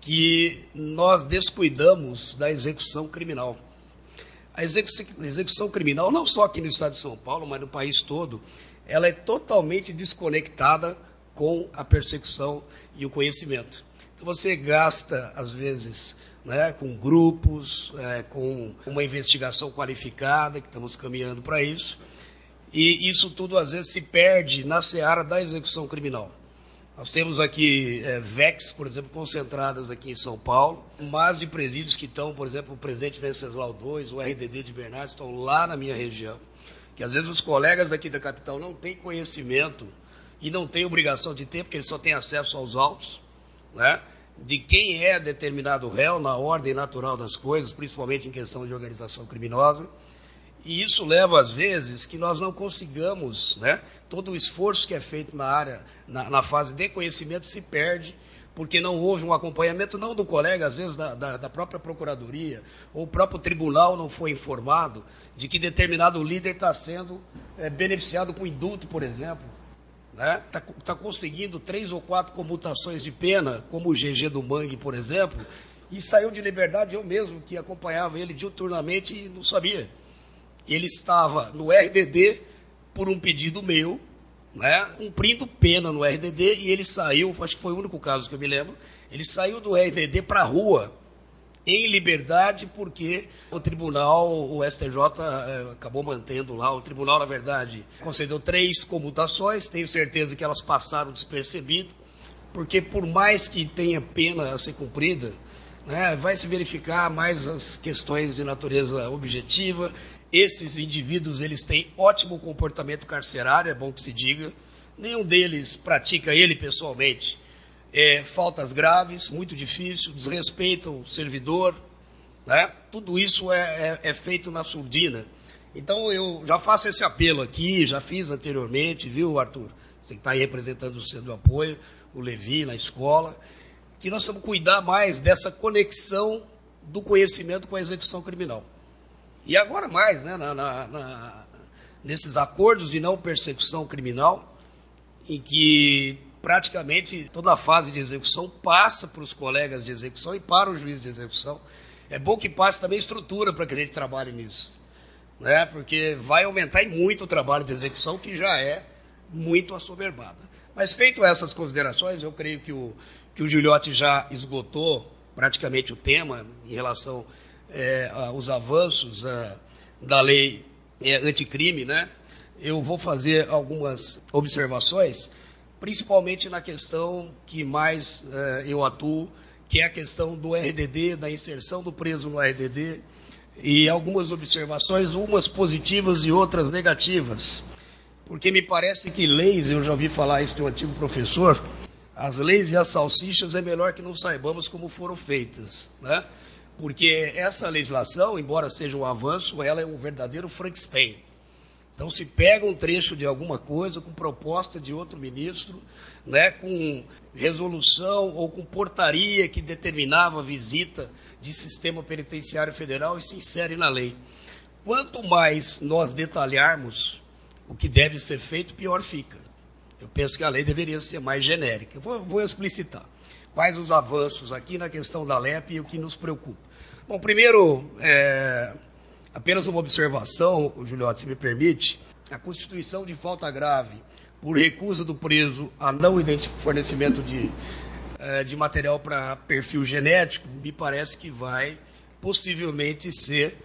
que nós descuidamos da execução criminal. A execução criminal, não só aqui no estado de São Paulo, mas no país todo, ela é totalmente desconectada com a persecução e o conhecimento. Então você gasta, às vezes, né, com grupos, é, com uma investigação qualificada, que estamos caminhando para isso, e isso tudo às vezes se perde na seara da execução criminal. Nós temos aqui é, VEX, por exemplo, concentradas aqui em São Paulo, mas de presídios que estão, por exemplo, o presidente Venceslau II, o RDD de Bernardes, estão lá na minha região. Que às vezes os colegas daqui da capital não têm conhecimento e não têm obrigação de ter, porque eles só têm acesso aos autos, né? de quem é determinado réu na ordem natural das coisas, principalmente em questão de organização criminosa. E isso leva, às vezes, que nós não consigamos, né? todo o esforço que é feito na área, na, na fase de conhecimento, se perde, porque não houve um acompanhamento, não do colega, às vezes da, da, da própria procuradoria, ou o próprio tribunal não foi informado de que determinado líder está sendo é, beneficiado com indulto, por exemplo. Está né? Tá, tá conseguindo três ou quatro comutações de pena, como o GG do Mangue, por exemplo, e saiu de liberdade eu mesmo, que acompanhava ele diuturnamente e não sabia ele estava no RDD por um pedido meu, né, cumprindo pena no RDD, e ele saiu, acho que foi o único caso que eu me lembro, ele saiu do RDD para a rua, em liberdade, porque o tribunal, o STJ, é, acabou mantendo lá. O tribunal, na verdade, concedeu três comutações, tenho certeza que elas passaram despercebido, porque por mais que tenha pena a ser cumprida, né, vai se verificar mais as questões de natureza objetiva esses indivíduos eles têm ótimo comportamento carcerário, é bom que se diga. Nenhum deles pratica ele pessoalmente é, faltas graves, muito difícil, desrespeitam o servidor. Né? Tudo isso é, é, é feito na surdina. Então eu já faço esse apelo aqui, já fiz anteriormente, viu, Arthur? Você que está aí representando o centro de apoio, o Levi na escola, que nós vamos cuidar mais dessa conexão do conhecimento com a execução criminal. E agora mais, né, na, na, na, nesses acordos de não persecução criminal, em que praticamente toda a fase de execução passa para os colegas de execução e para o juiz de execução. É bom que passe também estrutura para que a gente trabalhe nisso. Né? Porque vai aumentar muito o trabalho de execução, que já é muito assoberbada. Mas feito essas considerações, eu creio que o, que o Gilhote já esgotou praticamente o tema em relação é, os avanços é, da lei é, anticrime, né? eu vou fazer algumas observações, principalmente na questão que mais é, eu atuo, que é a questão do RDD, da inserção do preso no RDD, e algumas observações, umas positivas e outras negativas. Porque me parece que leis, eu já ouvi falar isso de um antigo professor, as leis e as salsichas é melhor que não saibamos como foram feitas. Né? Porque essa legislação, embora seja um avanço, ela é um verdadeiro Frankenstein. Então se pega um trecho de alguma coisa com proposta de outro ministro, né, com resolução ou com portaria que determinava a visita de sistema penitenciário federal e se insere na lei. Quanto mais nós detalharmos o que deve ser feito, pior fica. Eu penso que a lei deveria ser mais genérica. Vou, vou explicitar quais os avanços aqui na questão da LEP e o que nos preocupa. Bom, primeiro, é, apenas uma observação, Juliote, se me permite. A constituição de falta grave por recusa do preso a não fornecimento de, é, de material para perfil genético, me parece que vai possivelmente ser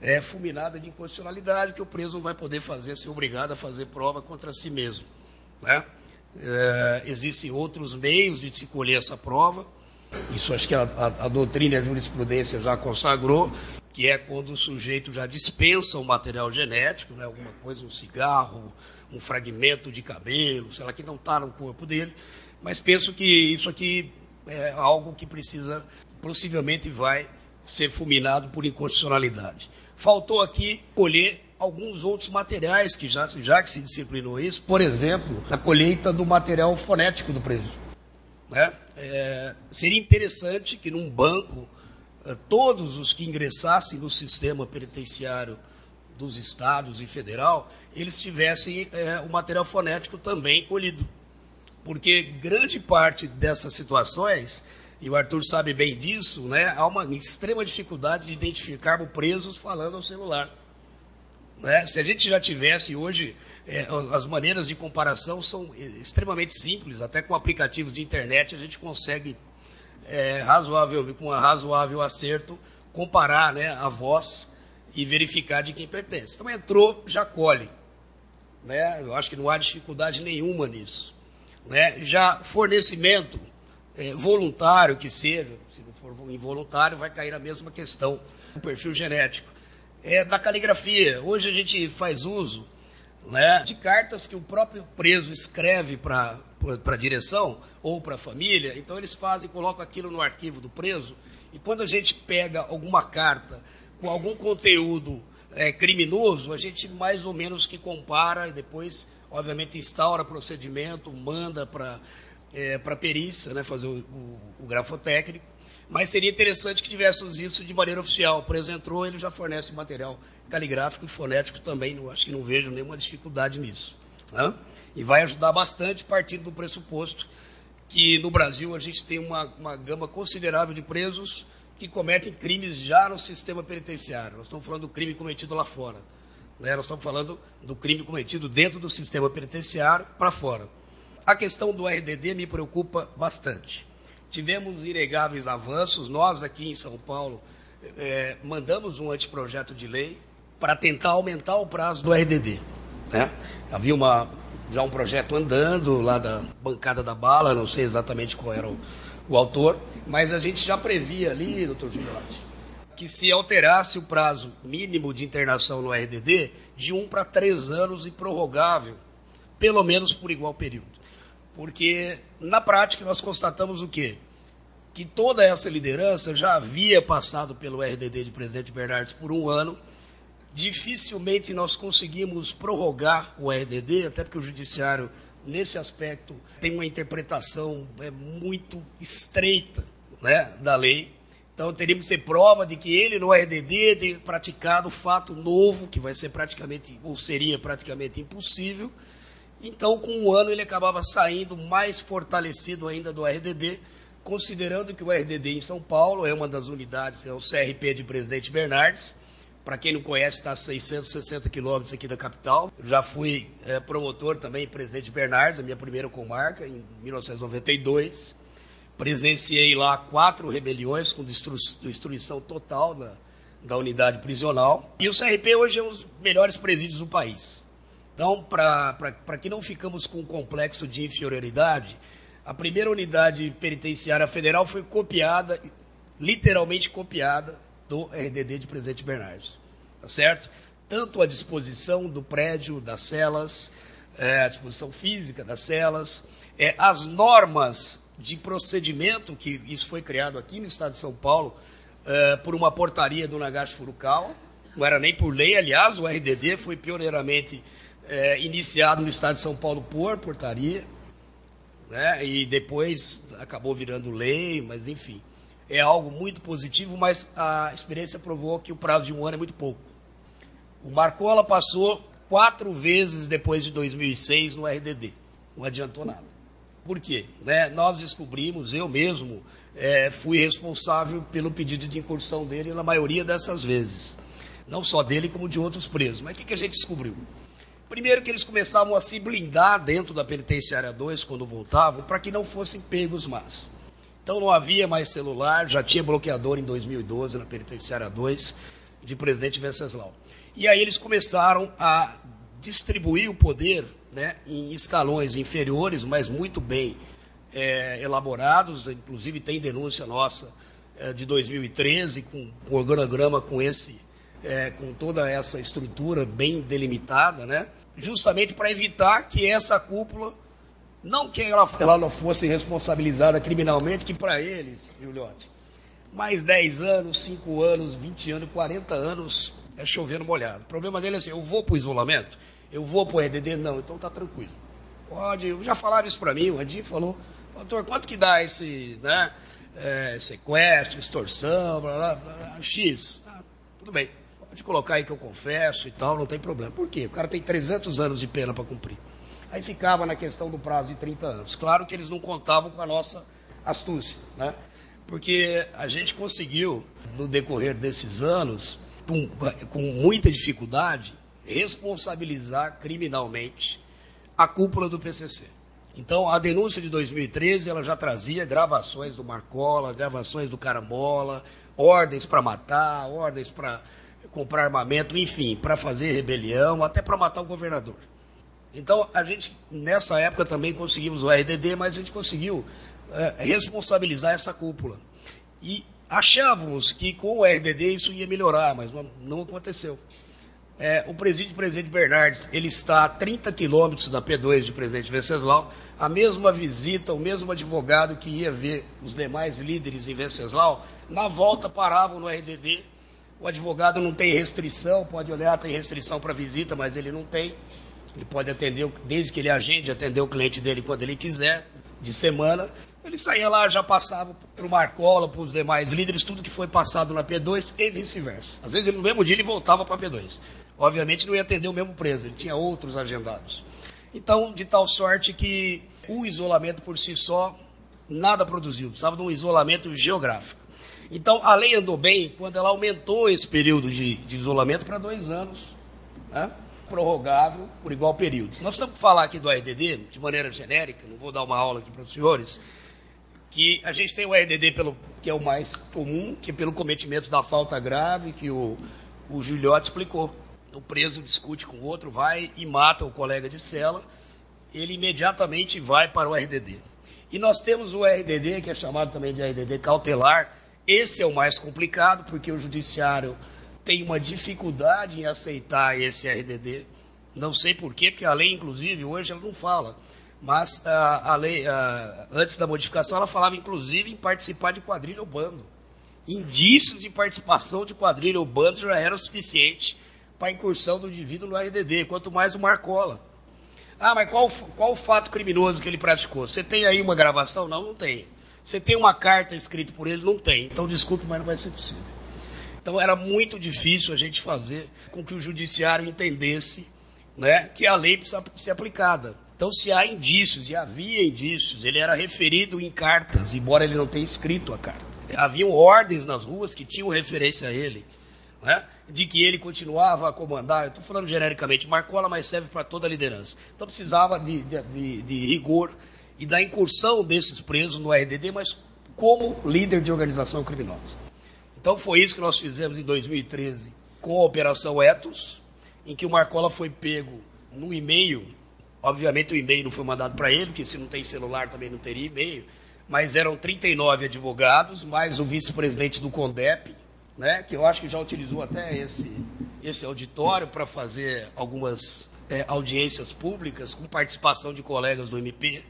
é, fulminada de inconstitucionalidade, que o preso não vai poder fazer, ser obrigado a fazer prova contra si mesmo. Né? É, existem outros meios de se colher essa prova. Isso acho que a, a, a doutrina e a jurisprudência já consagrou, que é quando o sujeito já dispensa o material genético, né, alguma coisa, um cigarro, um fragmento de cabelo, sei lá, que não está no corpo dele. Mas penso que isso aqui é algo que precisa, possivelmente vai ser fulminado por inconstitucionalidade. Faltou aqui colher alguns outros materiais que já, já que se disciplinou isso, por exemplo, a colheita do material fonético do preso. Né? É, seria interessante que num banco eh, todos os que ingressassem no sistema penitenciário dos estados e federal, eles tivessem é, o material fonético também colhido. Porque grande parte dessas situações, e o Arthur sabe bem disso, né, há uma extrema dificuldade de identificar presos falando ao celular. Né? Se a gente já tivesse hoje, é, as maneiras de comparação são extremamente simples, até com aplicativos de internet a gente consegue, é, razoável, com um razoável acerto, comparar né, a voz e verificar de quem pertence. Então entrou, já colhe. Né? Eu acho que não há dificuldade nenhuma nisso. Né? Já fornecimento é, voluntário que seja, se não for involuntário, vai cair a mesma questão do perfil genético. É, da caligrafia, hoje a gente faz uso né, de cartas que o próprio preso escreve para a direção ou para a família, então eles fazem, colocam aquilo no arquivo do preso, e quando a gente pega alguma carta com algum conteúdo é, criminoso, a gente mais ou menos que compara e depois, obviamente, instaura procedimento, manda para é, para perícia, né, fazer o, o, o grafotécnico. Mas seria interessante que tivéssemos isso de maneira oficial. O preso entrou, ele já fornece material caligráfico e fonético também. Não, acho que não vejo nenhuma dificuldade nisso. Né? E vai ajudar bastante partindo do pressuposto que no Brasil a gente tem uma, uma gama considerável de presos que cometem crimes já no sistema penitenciário. Nós estamos falando do crime cometido lá fora. Né? Nós estamos falando do crime cometido dentro do sistema penitenciário para fora. A questão do RDD me preocupa bastante. Tivemos inegáveis avanços. Nós, aqui em São Paulo, é, mandamos um anteprojeto de lei para tentar aumentar o prazo do RDD. Né? Havia uma, já um projeto andando lá da bancada da bala, não sei exatamente qual era o, o autor, mas a gente já previa ali, doutor Gilhote, que se alterasse o prazo mínimo de internação no RDD de um para três anos e prorrogável, pelo menos por igual período. Porque, na prática, nós constatamos o quê? Que toda essa liderança já havia passado pelo RDD de presidente Bernardes por um ano, dificilmente nós conseguimos prorrogar o RDD, até porque o judiciário nesse aspecto, tem uma interpretação é, muito estreita né, da lei. Então, teríamos que ter prova de que ele, no RDD, tem praticado fato novo, que vai ser praticamente, ou seria praticamente impossível. Então, com um ano, ele acabava saindo mais fortalecido ainda do RDD, considerando que o RDD em São Paulo é uma das unidades, é o CRP de Presidente Bernardes, para quem não conhece, está a 660 quilômetros aqui da capital. Já fui é, promotor também, presidente Bernardes, a minha primeira comarca, em 1992. Presenciei lá quatro rebeliões com destru destruição total da, da unidade prisional. E o CRP hoje é um dos melhores presídios do país. Então, para que não ficamos com um complexo de inferioridade, a primeira unidade penitenciária federal foi copiada, literalmente copiada, do RDD de Presidente Bernardes. Tá certo? Tanto a disposição do prédio, das celas, é, a disposição física das celas, é, as normas de procedimento, que isso foi criado aqui no estado de São Paulo, é, por uma portaria do Nagashi Furukawa, não era nem por lei, aliás, o RDD foi pioneiramente é, iniciado no estado de São Paulo por portaria, né, e depois acabou virando lei, mas enfim é algo muito positivo, mas a experiência provou que o prazo de um ano é muito pouco. O Marcola passou quatro vezes depois de 2006 no RDD. Não adiantou nada. Por quê? Né? Nós descobrimos, eu mesmo é, fui responsável pelo pedido de incursão dele na maioria dessas vezes. Não só dele, como de outros presos. Mas o que, que a gente descobriu? Primeiro que eles começavam a se blindar dentro da penitenciária 2 quando voltavam, para que não fossem pegos mais. Então não havia mais celular, já tinha bloqueador em 2012 na Penitenciária 2 de presidente Venceslau. E aí eles começaram a distribuir o poder né, em escalões inferiores, mas muito bem é, elaborados. Inclusive tem denúncia nossa é, de 2013 com, com organograma com esse, é, com toda essa estrutura bem delimitada, né? Justamente para evitar que essa cúpula não que ela, ela não fosse responsabilizada criminalmente, que para eles, Juliote, mais 10 anos, 5 anos, 20 anos, 40 anos é chovendo molhado. O problema dele é assim: eu vou para o isolamento, eu vou para o RDD, não, então tá tranquilo. Pode, já falaram isso para mim, o Andi falou, doutor, quanto que dá esse né, é, sequestro, extorsão, blá, blá, blá, X? Ah, tudo bem. Pode colocar aí que eu confesso e tal, não tem problema. Por quê? O cara tem 300 anos de pena para cumprir. Aí ficava na questão do prazo de 30 anos. Claro que eles não contavam com a nossa astúcia, né? Porque a gente conseguiu, no decorrer desses anos, com, com muita dificuldade, responsabilizar criminalmente a cúpula do PCC. Então, a denúncia de 2013 ela já trazia gravações do Marcola, gravações do Carambola, ordens para matar, ordens para comprar armamento, enfim, para fazer rebelião, até para matar o governador. Então, a gente, nessa época também conseguimos o RDD, mas a gente conseguiu é, responsabilizar essa cúpula. E achávamos que com o RDD isso ia melhorar, mas não, aconteceu. É, o presídio Presidente Bernardes, ele está a 30 quilômetros da P2 de Presidente Venceslau, a mesma visita, o mesmo advogado que ia ver os demais líderes em Venceslau, na volta paravam no RDD, o advogado não tem restrição, pode olhar, tem restrição para visita, mas ele não tem, ele pode atender, desde que ele agende, atender o cliente dele quando ele quiser, de semana, ele saía lá, já passava para o Marcola, para os demais líderes, tudo que foi passado na P2 e vice-versa. Às vezes, no mesmo dia, ele voltava para a P2 obviamente não ia atender o mesmo preso, ele tinha outros agendados. Então, de tal sorte que o isolamento por si só nada produziu, precisava de um isolamento geográfico. Então, a lei andou bem quando ela aumentou esse período de, de isolamento para dois anos, né? prorrogável por igual período. Nós estamos falar aqui do RDD de maneira genérica, não vou dar uma aula aqui para os senhores, que a gente tem o RDD pelo, que é o mais comum, que é pelo cometimento da falta grave, que o, o Gilhote explicou o preso discute com o outro, vai e mata o colega de cela, ele imediatamente vai para o RDD. E nós temos o RDD, que é chamado também de RDD cautelar. Esse é o mais complicado, porque o judiciário tem uma dificuldade em aceitar esse RDD. Não sei porquê, porque a lei, inclusive, hoje ela não fala. Mas a, a lei, a, antes da modificação, ela falava, inclusive, em participar de quadrilha ou bando. Indícios de participação de quadrilha ou bando já era o suficiente para a incursão do indivíduo no RDD, quanto mais o Marcola. Ah, mas qual, qual o fato criminoso que ele praticou? Você tem aí uma gravação? Não, não tem. Você tem uma carta escrita por ele? Não tem. Então, desculpe, mas não vai ser possível. Então, era muito difícil a gente fazer com que o judiciário entendesse né, que a lei precisa ser aplicada. Então, se há indícios, e havia indícios, ele era referido em cartas, embora ele não tenha escrito a carta. Haviam ordens nas ruas que tinham referência a ele né, de que ele continuava a comandar, estou falando genericamente, Marcola, mas serve para toda a liderança. Então precisava de, de, de, rigor e da incursão desses presos no RDD, mas como líder de organização criminosa. Então foi isso que nós fizemos em 2013 com a Operação Etos, em que o Marcola foi pego no e-mail. Obviamente o e-mail não foi mandado para ele, porque se não tem celular também não teria e-mail. Mas eram 39 advogados, mais o vice-presidente do CONDEP, né, que eu acho que já utilizou até esse, esse auditório para fazer algumas é, audiências públicas com participação de colegas do MP,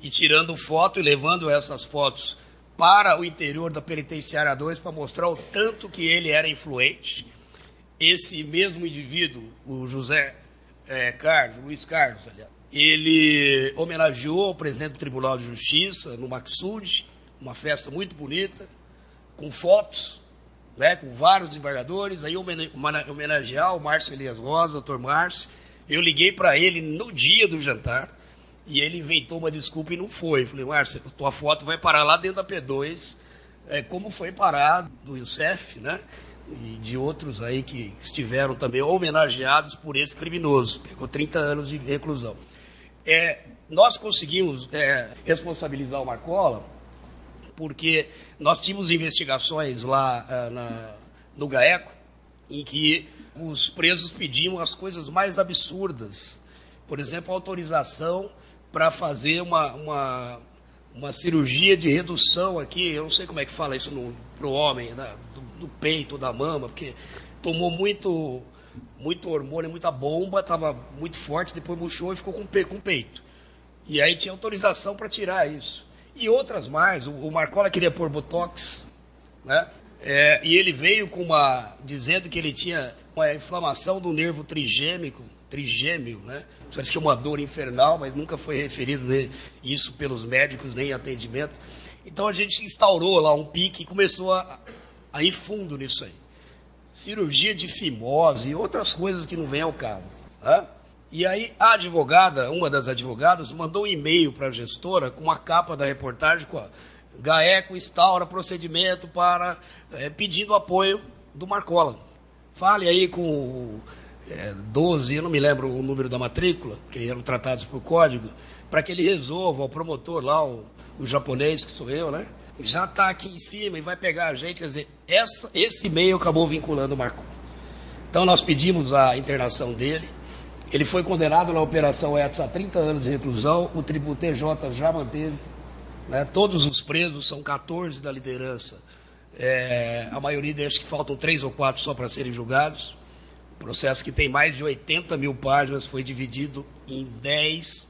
e tirando foto e levando essas fotos para o interior da Penitenciária 2 para mostrar o tanto que ele era influente. Esse mesmo indivíduo, o José é, Carlos, Luiz Carlos, aliás, ele homenageou o presidente do Tribunal de Justiça no Maxud, uma festa muito bonita, com fotos né, com vários desembargadores, aí homenagear o Márcio Elias Rosa, doutor Márcio. Eu liguei para ele no dia do jantar e ele inventou uma desculpa e não foi. Falei, Márcio, tua foto vai parar lá dentro da P2, é, como foi parar do Youssef, né? E de outros aí que estiveram também homenageados por esse criminoso. Pegou 30 anos de reclusão. É, nós conseguimos é, responsabilizar o Marcola porque nós tínhamos investigações lá uh, na, no GAECO em que os presos pediam as coisas mais absurdas. Por exemplo, autorização para fazer uma, uma, uma, cirurgia de redução aqui, eu não sei como é que fala isso para o homem, né, do, do, peito, da mama, porque tomou muito, muito hormônio, muita bomba, estava muito forte, depois murchou e ficou com, com peito. E aí tinha autorização para tirar isso e outras mais. O, o Marcola queria pôr botox, né? É, e ele veio com uma dizendo que ele tinha uma inflamação do nervo trigêmico, trigêmeo, né? Parece que é uma dor infernal, mas nunca foi referido isso pelos médicos nem em atendimento. Então a gente instaurou lá um pique e começou a, a ir fundo nisso aí. cirurgia de fimose e outras coisas que não vêm ao caso. Né? E aí a advogada, uma das advogadas, mandou um e-mail para a gestora com uma capa da reportagem com a GAECO instaura procedimento para é, pedindo apoio do Marcola. Fale aí com o é, 12, eu não me lembro o número da matrícula, que eram tratados por código, para que ele resolva, o promotor lá, o, o japonês, que sou eu, né? Já está aqui em cima e vai pegar a gente. Quer dizer, essa, esse e-mail acabou vinculando o Marcola. Então nós pedimos a internação dele. Ele foi condenado na Operação Etos a 30 anos de reclusão. O Tribunal TJ já manteve. Né? Todos os presos, são 14 da liderança. É, a maioria deles que faltam três ou quatro só para serem julgados. Processo que tem mais de 80 mil páginas, foi dividido em 10,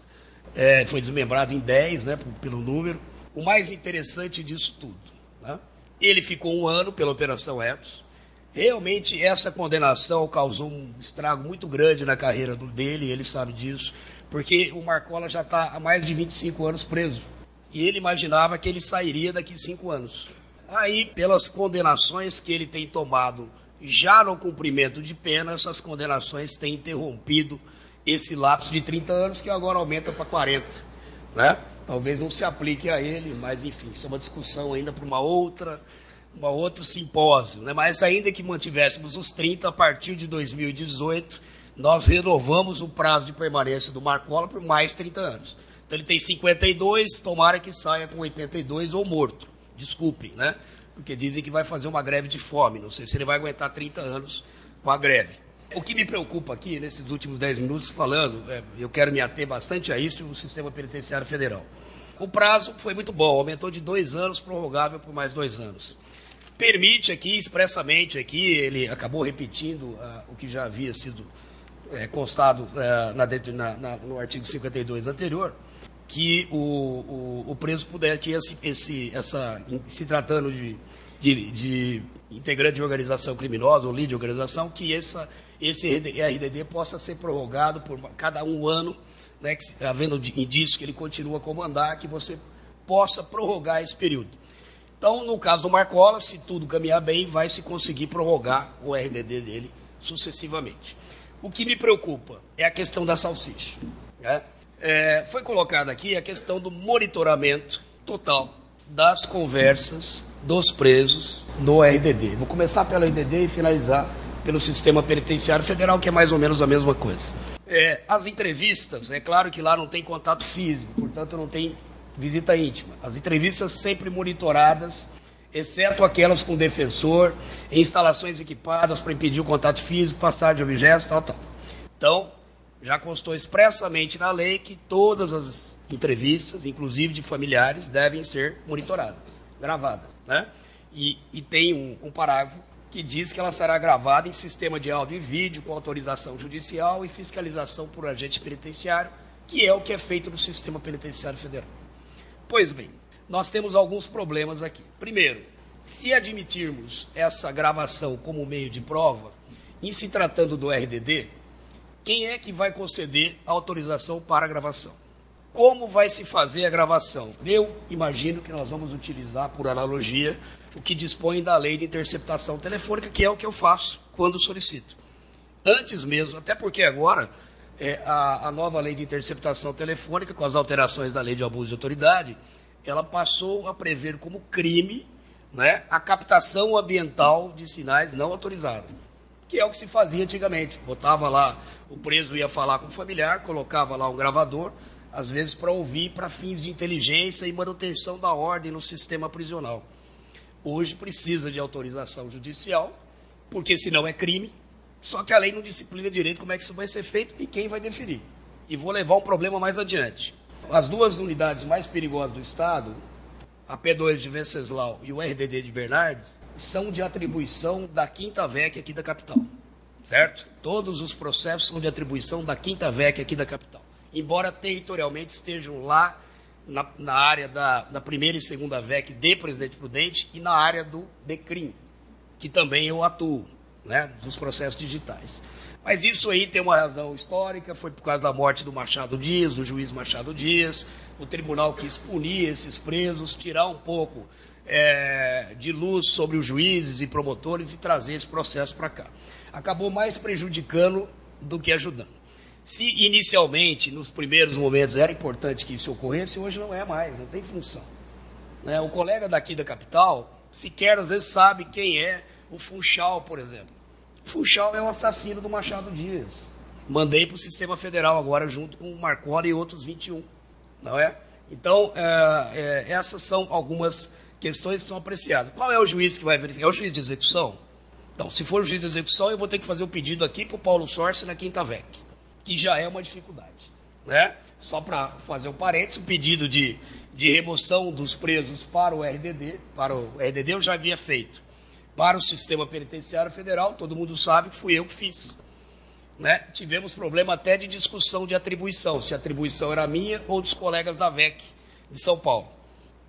é, foi desmembrado em 10, né, pelo número. O mais interessante disso tudo, né? ele ficou um ano pela Operação Etos. Realmente essa condenação causou um estrago muito grande na carreira dele, ele sabe disso, porque o Marcola já está há mais de 25 anos preso. E ele imaginava que ele sairia daqui cinco anos. Aí, pelas condenações que ele tem tomado já no cumprimento de pena, essas condenações têm interrompido esse lapso de 30 anos, que agora aumenta para 40. Né? Talvez não se aplique a ele, mas enfim, isso é uma discussão ainda para uma outra, uma outro simpósio. Né? Mas ainda que mantivéssemos os 30, a partir de 2018, nós renovamos o prazo de permanência do Marcola por mais 30 anos. Então ele tem 52, tomara que saia com 82 ou morto. Desculpem, né? Porque dizem que vai fazer uma greve de fome. Não sei se ele vai aguentar 30 anos com a greve. O que me preocupa aqui, nesses últimos 10 minutos falando, é, eu quero me ater bastante a isso, o sistema penitenciário federal. O prazo foi muito bom, aumentou de dois anos, prorrogável por mais dois anos. Permite aqui, expressamente aqui, ele acabou repetindo uh, o que já havia sido é, constado uh, na, na, no artigo 52 anterior, que o, o, o preso puder, que esse, esse, essa, se tratando de, de, de integrante de organização criminosa ou líder de organização, que essa, esse RDD possa ser prorrogado por cada um ano, né, que, havendo indício que ele continua a comandar, que você possa prorrogar esse período. Então, no caso do Marcola, se tudo caminhar bem, vai se conseguir prorrogar o RDD dele sucessivamente. O que me preocupa é a questão da salsicha. Né? É, foi colocada aqui a questão do monitoramento total das conversas dos presos no RDD. Vou começar pelo RDD e finalizar pelo Sistema Penitenciário Federal, que é mais ou menos a mesma coisa. É, as entrevistas, é claro que lá não tem contato físico, portanto não tem visita íntima. As entrevistas sempre monitoradas, exceto aquelas com defensor, em instalações equipadas para impedir o contato físico, passagem de objetos, tal, tal. Então, já constou expressamente na lei que todas as entrevistas, inclusive de familiares, devem ser monitoradas, gravadas. Né? E, e tem um, um parágrafo que diz que ela será gravada em sistema de áudio e vídeo com autorização judicial e fiscalização por agente penitenciário, que é o que é feito no sistema penitenciário federal. Pois bem, nós temos alguns problemas aqui. Primeiro, se admitirmos essa gravação como meio de prova, em se tratando do RDD, quem é que vai conceder a autorização para a gravação? Como vai se fazer a gravação? Eu imagino que nós vamos utilizar, por analogia, o que dispõe da lei de interceptação telefônica, que é o que eu faço quando solicito. Antes mesmo, até porque agora é, a, a nova lei de interceptação telefônica, com as alterações da lei de abuso de autoridade, ela passou a prever como crime né, a captação ambiental de sinais não autorizados que é o que se fazia antigamente. Botava lá, o preso ia falar com o familiar, colocava lá um gravador, às vezes para ouvir para fins de inteligência e manutenção da ordem no sistema prisional. Hoje precisa de autorização judicial, porque senão é crime, só que a lei não disciplina direito como é que isso vai ser feito e quem vai definir. E vou levar um problema mais adiante. As duas unidades mais perigosas do Estado, a P2 de Venceslau e o RDD de Bernardes, são de atribuição da Quinta VEC aqui da capital. Certo? Todos os processos são de atribuição da Quinta VEC aqui da capital. Embora territorialmente estejam lá na, na área da, da, primeira e segunda VEC de Presidente Prudente e na área do DECRIM, que também eu atuo, né, dos processos digitais. Mas isso aí tem uma razão histórica, foi por causa da morte do Machado Dias, do juiz Machado Dias. O tribunal quis punir esses presos, tirar um pouco é, de luz sobre os juízes e promotores e trazer esse processo para cá. Acabou mais prejudicando do que ajudando. Se inicialmente, nos primeiros momentos, era importante que isso ocorresse, hoje não é mais, não tem função. Né? O colega daqui da capital sequer às vezes sabe quem é o Funchal, por exemplo. Funchal é o assassino do Machado Dias. Mandei para o sistema federal agora, junto com o Marconi e outros 21. Não é? Então, é, é, essas são algumas questões que são apreciadas. Qual é o juiz que vai verificar? É o juiz de execução? Então, se for o juiz de execução, eu vou ter que fazer o pedido aqui para o Paulo Sorce na Quinta VEC que já é uma dificuldade. Né? Só para fazer um parênteses, o pedido de, de remoção dos presos para o RDD, para o RDD eu já havia feito. Para o sistema penitenciário federal, todo mundo sabe que fui eu que fiz. Né? Tivemos problema até de discussão de atribuição, se a atribuição era minha ou dos colegas da VEC de São Paulo,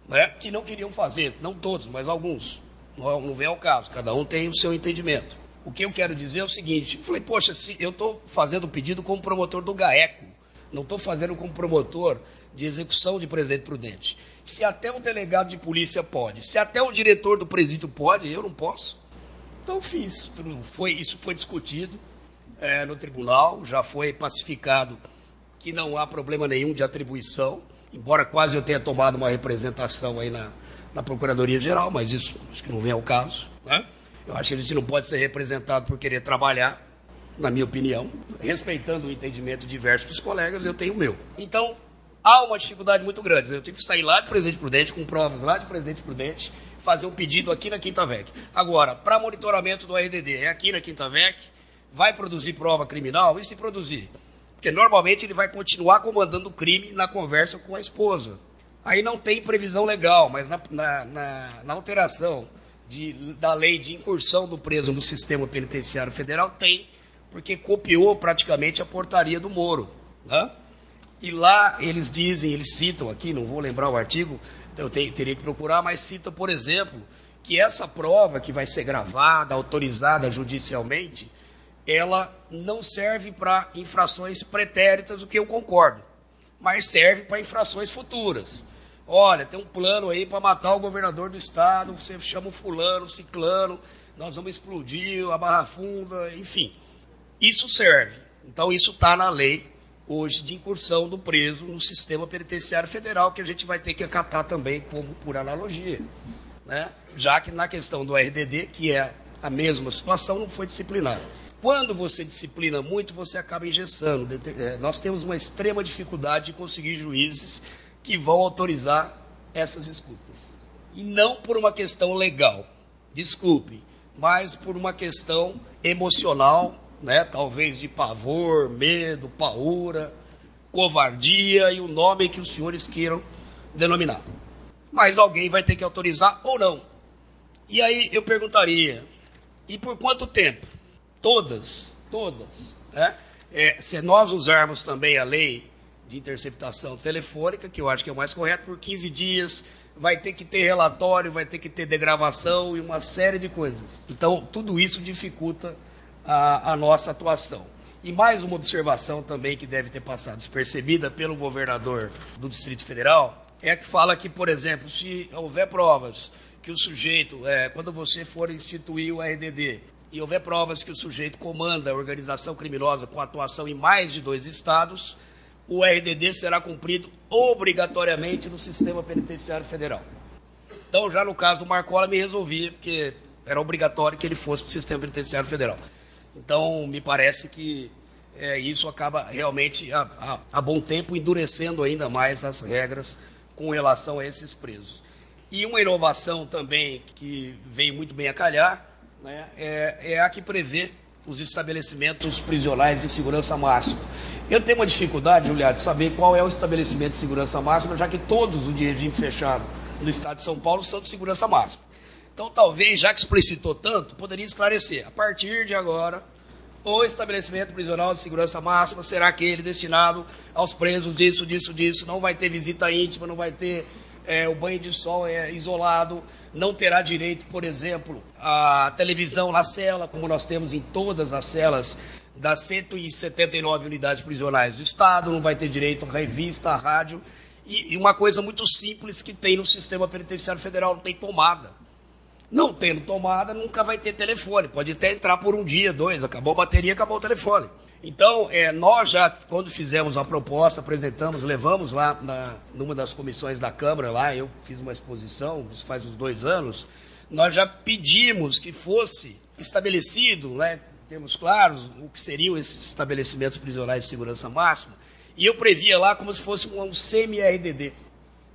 né? que não queriam fazer, não todos, mas alguns. Não, não vem ao caso, cada um tem o seu entendimento. O que eu quero dizer é o seguinte: eu falei, poxa, se eu estou fazendo o pedido como promotor do GAECO, não estou fazendo como promotor de execução de presidente prudente. Se até o delegado de polícia pode, se até o diretor do presídio pode, eu não posso. Então fiz. Foi, isso foi discutido é, no tribunal, já foi pacificado que não há problema nenhum de atribuição, embora quase eu tenha tomado uma representação aí na, na Procuradoria-Geral, mas isso acho que não vem ao caso. Né? Eu acho que a gente não pode ser representado por querer trabalhar, na minha opinião, respeitando o entendimento diverso dos colegas, eu tenho o meu. Então, há uma dificuldade muito grande. Eu tive que sair lá de Presidente Prudente, com provas lá de Presidente Prudente, fazer um pedido aqui na Quinta VEC. Agora, para monitoramento do RDD, é aqui na Quinta VEC, vai produzir prova criminal? E se produzir? Porque normalmente ele vai continuar comandando o crime na conversa com a esposa. Aí não tem previsão legal, mas na, na, na, na alteração de, da lei de incursão do preso no sistema penitenciário federal tem, porque copiou praticamente a portaria do Moro. Né? E lá eles dizem, eles citam aqui, não vou lembrar o artigo, então eu teria que procurar, mas cita, por exemplo, que essa prova que vai ser gravada, autorizada judicialmente, ela não serve para infrações pretéritas, o que eu concordo, mas serve para infrações futuras. Olha, tem um plano aí para matar o governador do estado, você chama o fulano, o ciclano, nós vamos explodir a Barra Funda, enfim. Isso serve. Então, isso está na lei hoje de incursão do preso no sistema penitenciário federal, que a gente vai ter que acatar também, como por analogia. Né? Já que na questão do RDD, que é a mesma situação, não foi disciplinado. Quando você disciplina muito, você acaba engessando. É, nós temos uma extrema dificuldade de conseguir juízes que vão autorizar essas escutas. E não por uma questão legal, desculpe, mas por uma questão emocional, né? talvez de pavor, medo, paura, covardia e o nome que os senhores queiram denominar. Mas alguém vai ter que autorizar ou não. E aí eu perguntaria: e por quanto tempo? Todas, todas. Né? É, se nós usarmos também a lei de interceptação telefônica, que eu acho que é o mais correto, por 15 dias, vai ter que ter relatório, vai ter que ter degravação e uma série de coisas. Então, tudo isso dificulta a, a nossa atuação. E mais uma observação também que deve ter passado despercebida pelo governador do Distrito Federal, é que fala que, por exemplo, se houver provas que o sujeito, é, quando você for instituir o RDD, e houver provas que o sujeito comanda a organização criminosa com atuação em mais de dois estados, o RDD será cumprido obrigatoriamente no sistema penitenciário federal. Então, já no caso do Marcola, me resolvi, porque era obrigatório que ele fosse para o sistema penitenciário federal. Então, me parece que é, isso acaba realmente, a, a, a, bom tempo, endurecendo ainda mais as regras com relação a esses presos. E uma inovação também que veio muito bem a calhar né, é, é a que prevê os estabelecimentos prisionais de segurança máxima. Eu tenho uma dificuldade, Juliado, de saber qual é o estabelecimento de segurança máxima, já que todos os de regime fechado no estado de São Paulo são de segurança máxima. Então, talvez, já que explicitou tanto, poderia esclarecer. A partir de agora, o estabelecimento prisional de segurança máxima será aquele destinado aos presos disso, disso, disso. Não vai ter visita íntima, não vai ter é, o banho de sol é isolado, não terá direito, por exemplo, à televisão na cela, como nós temos em todas as celas das 179 unidades prisionais do Estado, não vai ter direito à revista, à rádio. E, e uma coisa muito simples que tem no sistema penitenciário federal, não tem tomada. Não tendo tomada, nunca vai ter telefone. Pode até entrar por um dia, dois, acabou a bateria, acabou o telefone. Então, é, nós já, quando fizemos a proposta, apresentamos, levamos lá na, numa das comissões da Câmara, lá, eu fiz uma exposição, isso faz uns dois anos, nós já pedimos que fosse estabelecido, né, temos claros o que seriam esses estabelecimentos prisionais de segurança máxima, e eu previa lá como se fosse um, um semi-RDD,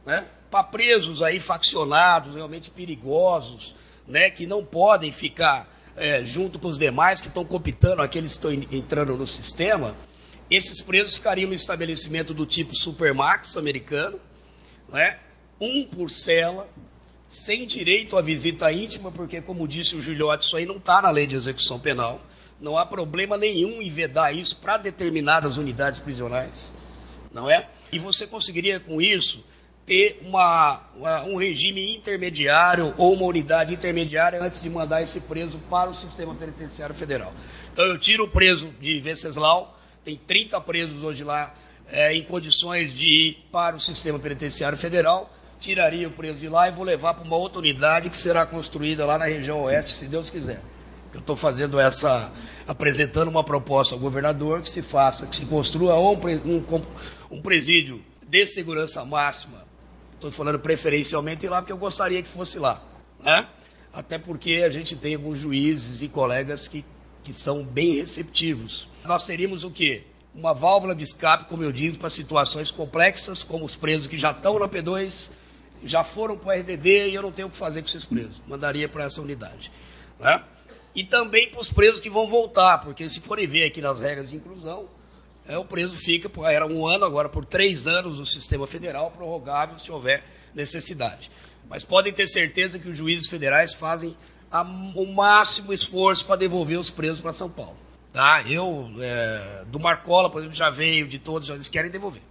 né, para presos aí faccionados, realmente perigosos, né, que não podem ficar é, junto com os demais que estão compitando, aqueles que estão entrando no sistema, esses presos ficariam no estabelecimento do tipo Supermax americano, né, um por cela, sem direito à visita íntima, porque, como disse o Juliote, isso aí não está na lei de execução penal. Não há problema nenhum em vedar isso para determinadas unidades prisionais, não é? E você conseguiria, com isso, ter uma, uma, um regime intermediário ou uma unidade intermediária antes de mandar esse preso para o sistema penitenciário federal. Então eu tiro o preso de Venceslau, tem 30 presos hoje lá é, em condições de ir para o sistema penitenciário federal, tiraria o preso de lá e vou levar para uma outra unidade que será construída lá na região oeste, se Deus quiser. Eu estou fazendo essa, apresentando uma proposta ao governador que se faça, que se construa um, um, um presídio de segurança máxima Estou falando preferencialmente lá porque eu gostaria que fosse lá. Né? Até porque a gente tem alguns juízes e colegas que, que são bem receptivos. Nós teríamos o quê? Uma válvula de escape, como eu disse, para situações complexas, como os presos que já estão na P2, já foram para o RDD e eu não tenho o que fazer com esses presos. Mandaria para essa unidade. Né? E também para os presos que vão voltar, porque se forem ver aqui nas regras de inclusão, é, o preso fica, era um ano, agora por três anos no sistema federal, prorrogável se houver necessidade. Mas podem ter certeza que os juízes federais fazem a, o máximo esforço para devolver os presos para São Paulo. Tá? Eu, é, do Marcola, por exemplo, já veio, de todos, eles querem devolver.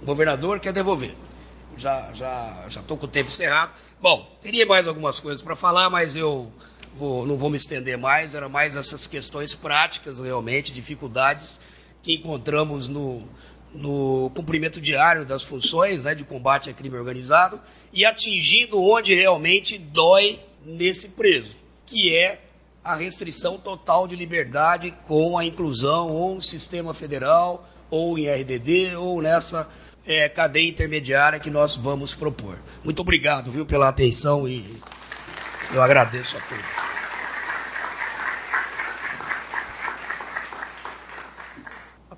O governador quer devolver. Já já já estou com o tempo encerrado. Bom, teria mais algumas coisas para falar, mas eu vou, não vou me estender mais. Era mais essas questões práticas, realmente, dificuldades que encontramos no, no cumprimento diário das funções né, de combate a crime organizado e atingindo onde realmente dói nesse preso, que é a restrição total de liberdade com a inclusão ou sistema federal, ou em RDD, ou nessa é, cadeia intermediária que nós vamos propor. Muito obrigado, viu, pela atenção e eu agradeço a todos.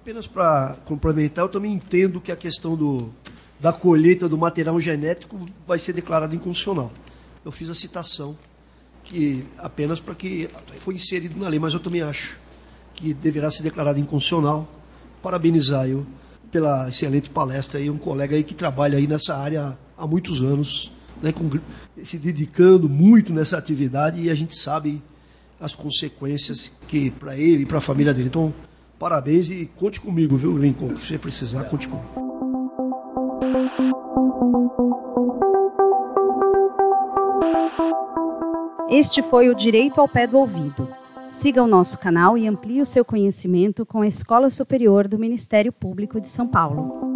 Apenas para complementar, eu também entendo que a questão do, da colheita do material genético vai ser declarada inconstitucional. Eu fiz a citação que apenas para que foi inserido na lei, mas eu também acho que deverá ser declarado inconstitucional. Parabenizar eu pela excelente palestra aí, um colega aí que trabalha aí nessa área há muitos anos, né, com, se dedicando muito nessa atividade e a gente sabe as consequências que para ele e para a família dele. Então, Parabéns e conte comigo, viu, Lincoln? Se precisar, conte comigo. Este foi o Direito ao Pé do Ouvido. Siga o nosso canal e amplie o seu conhecimento com a Escola Superior do Ministério Público de São Paulo.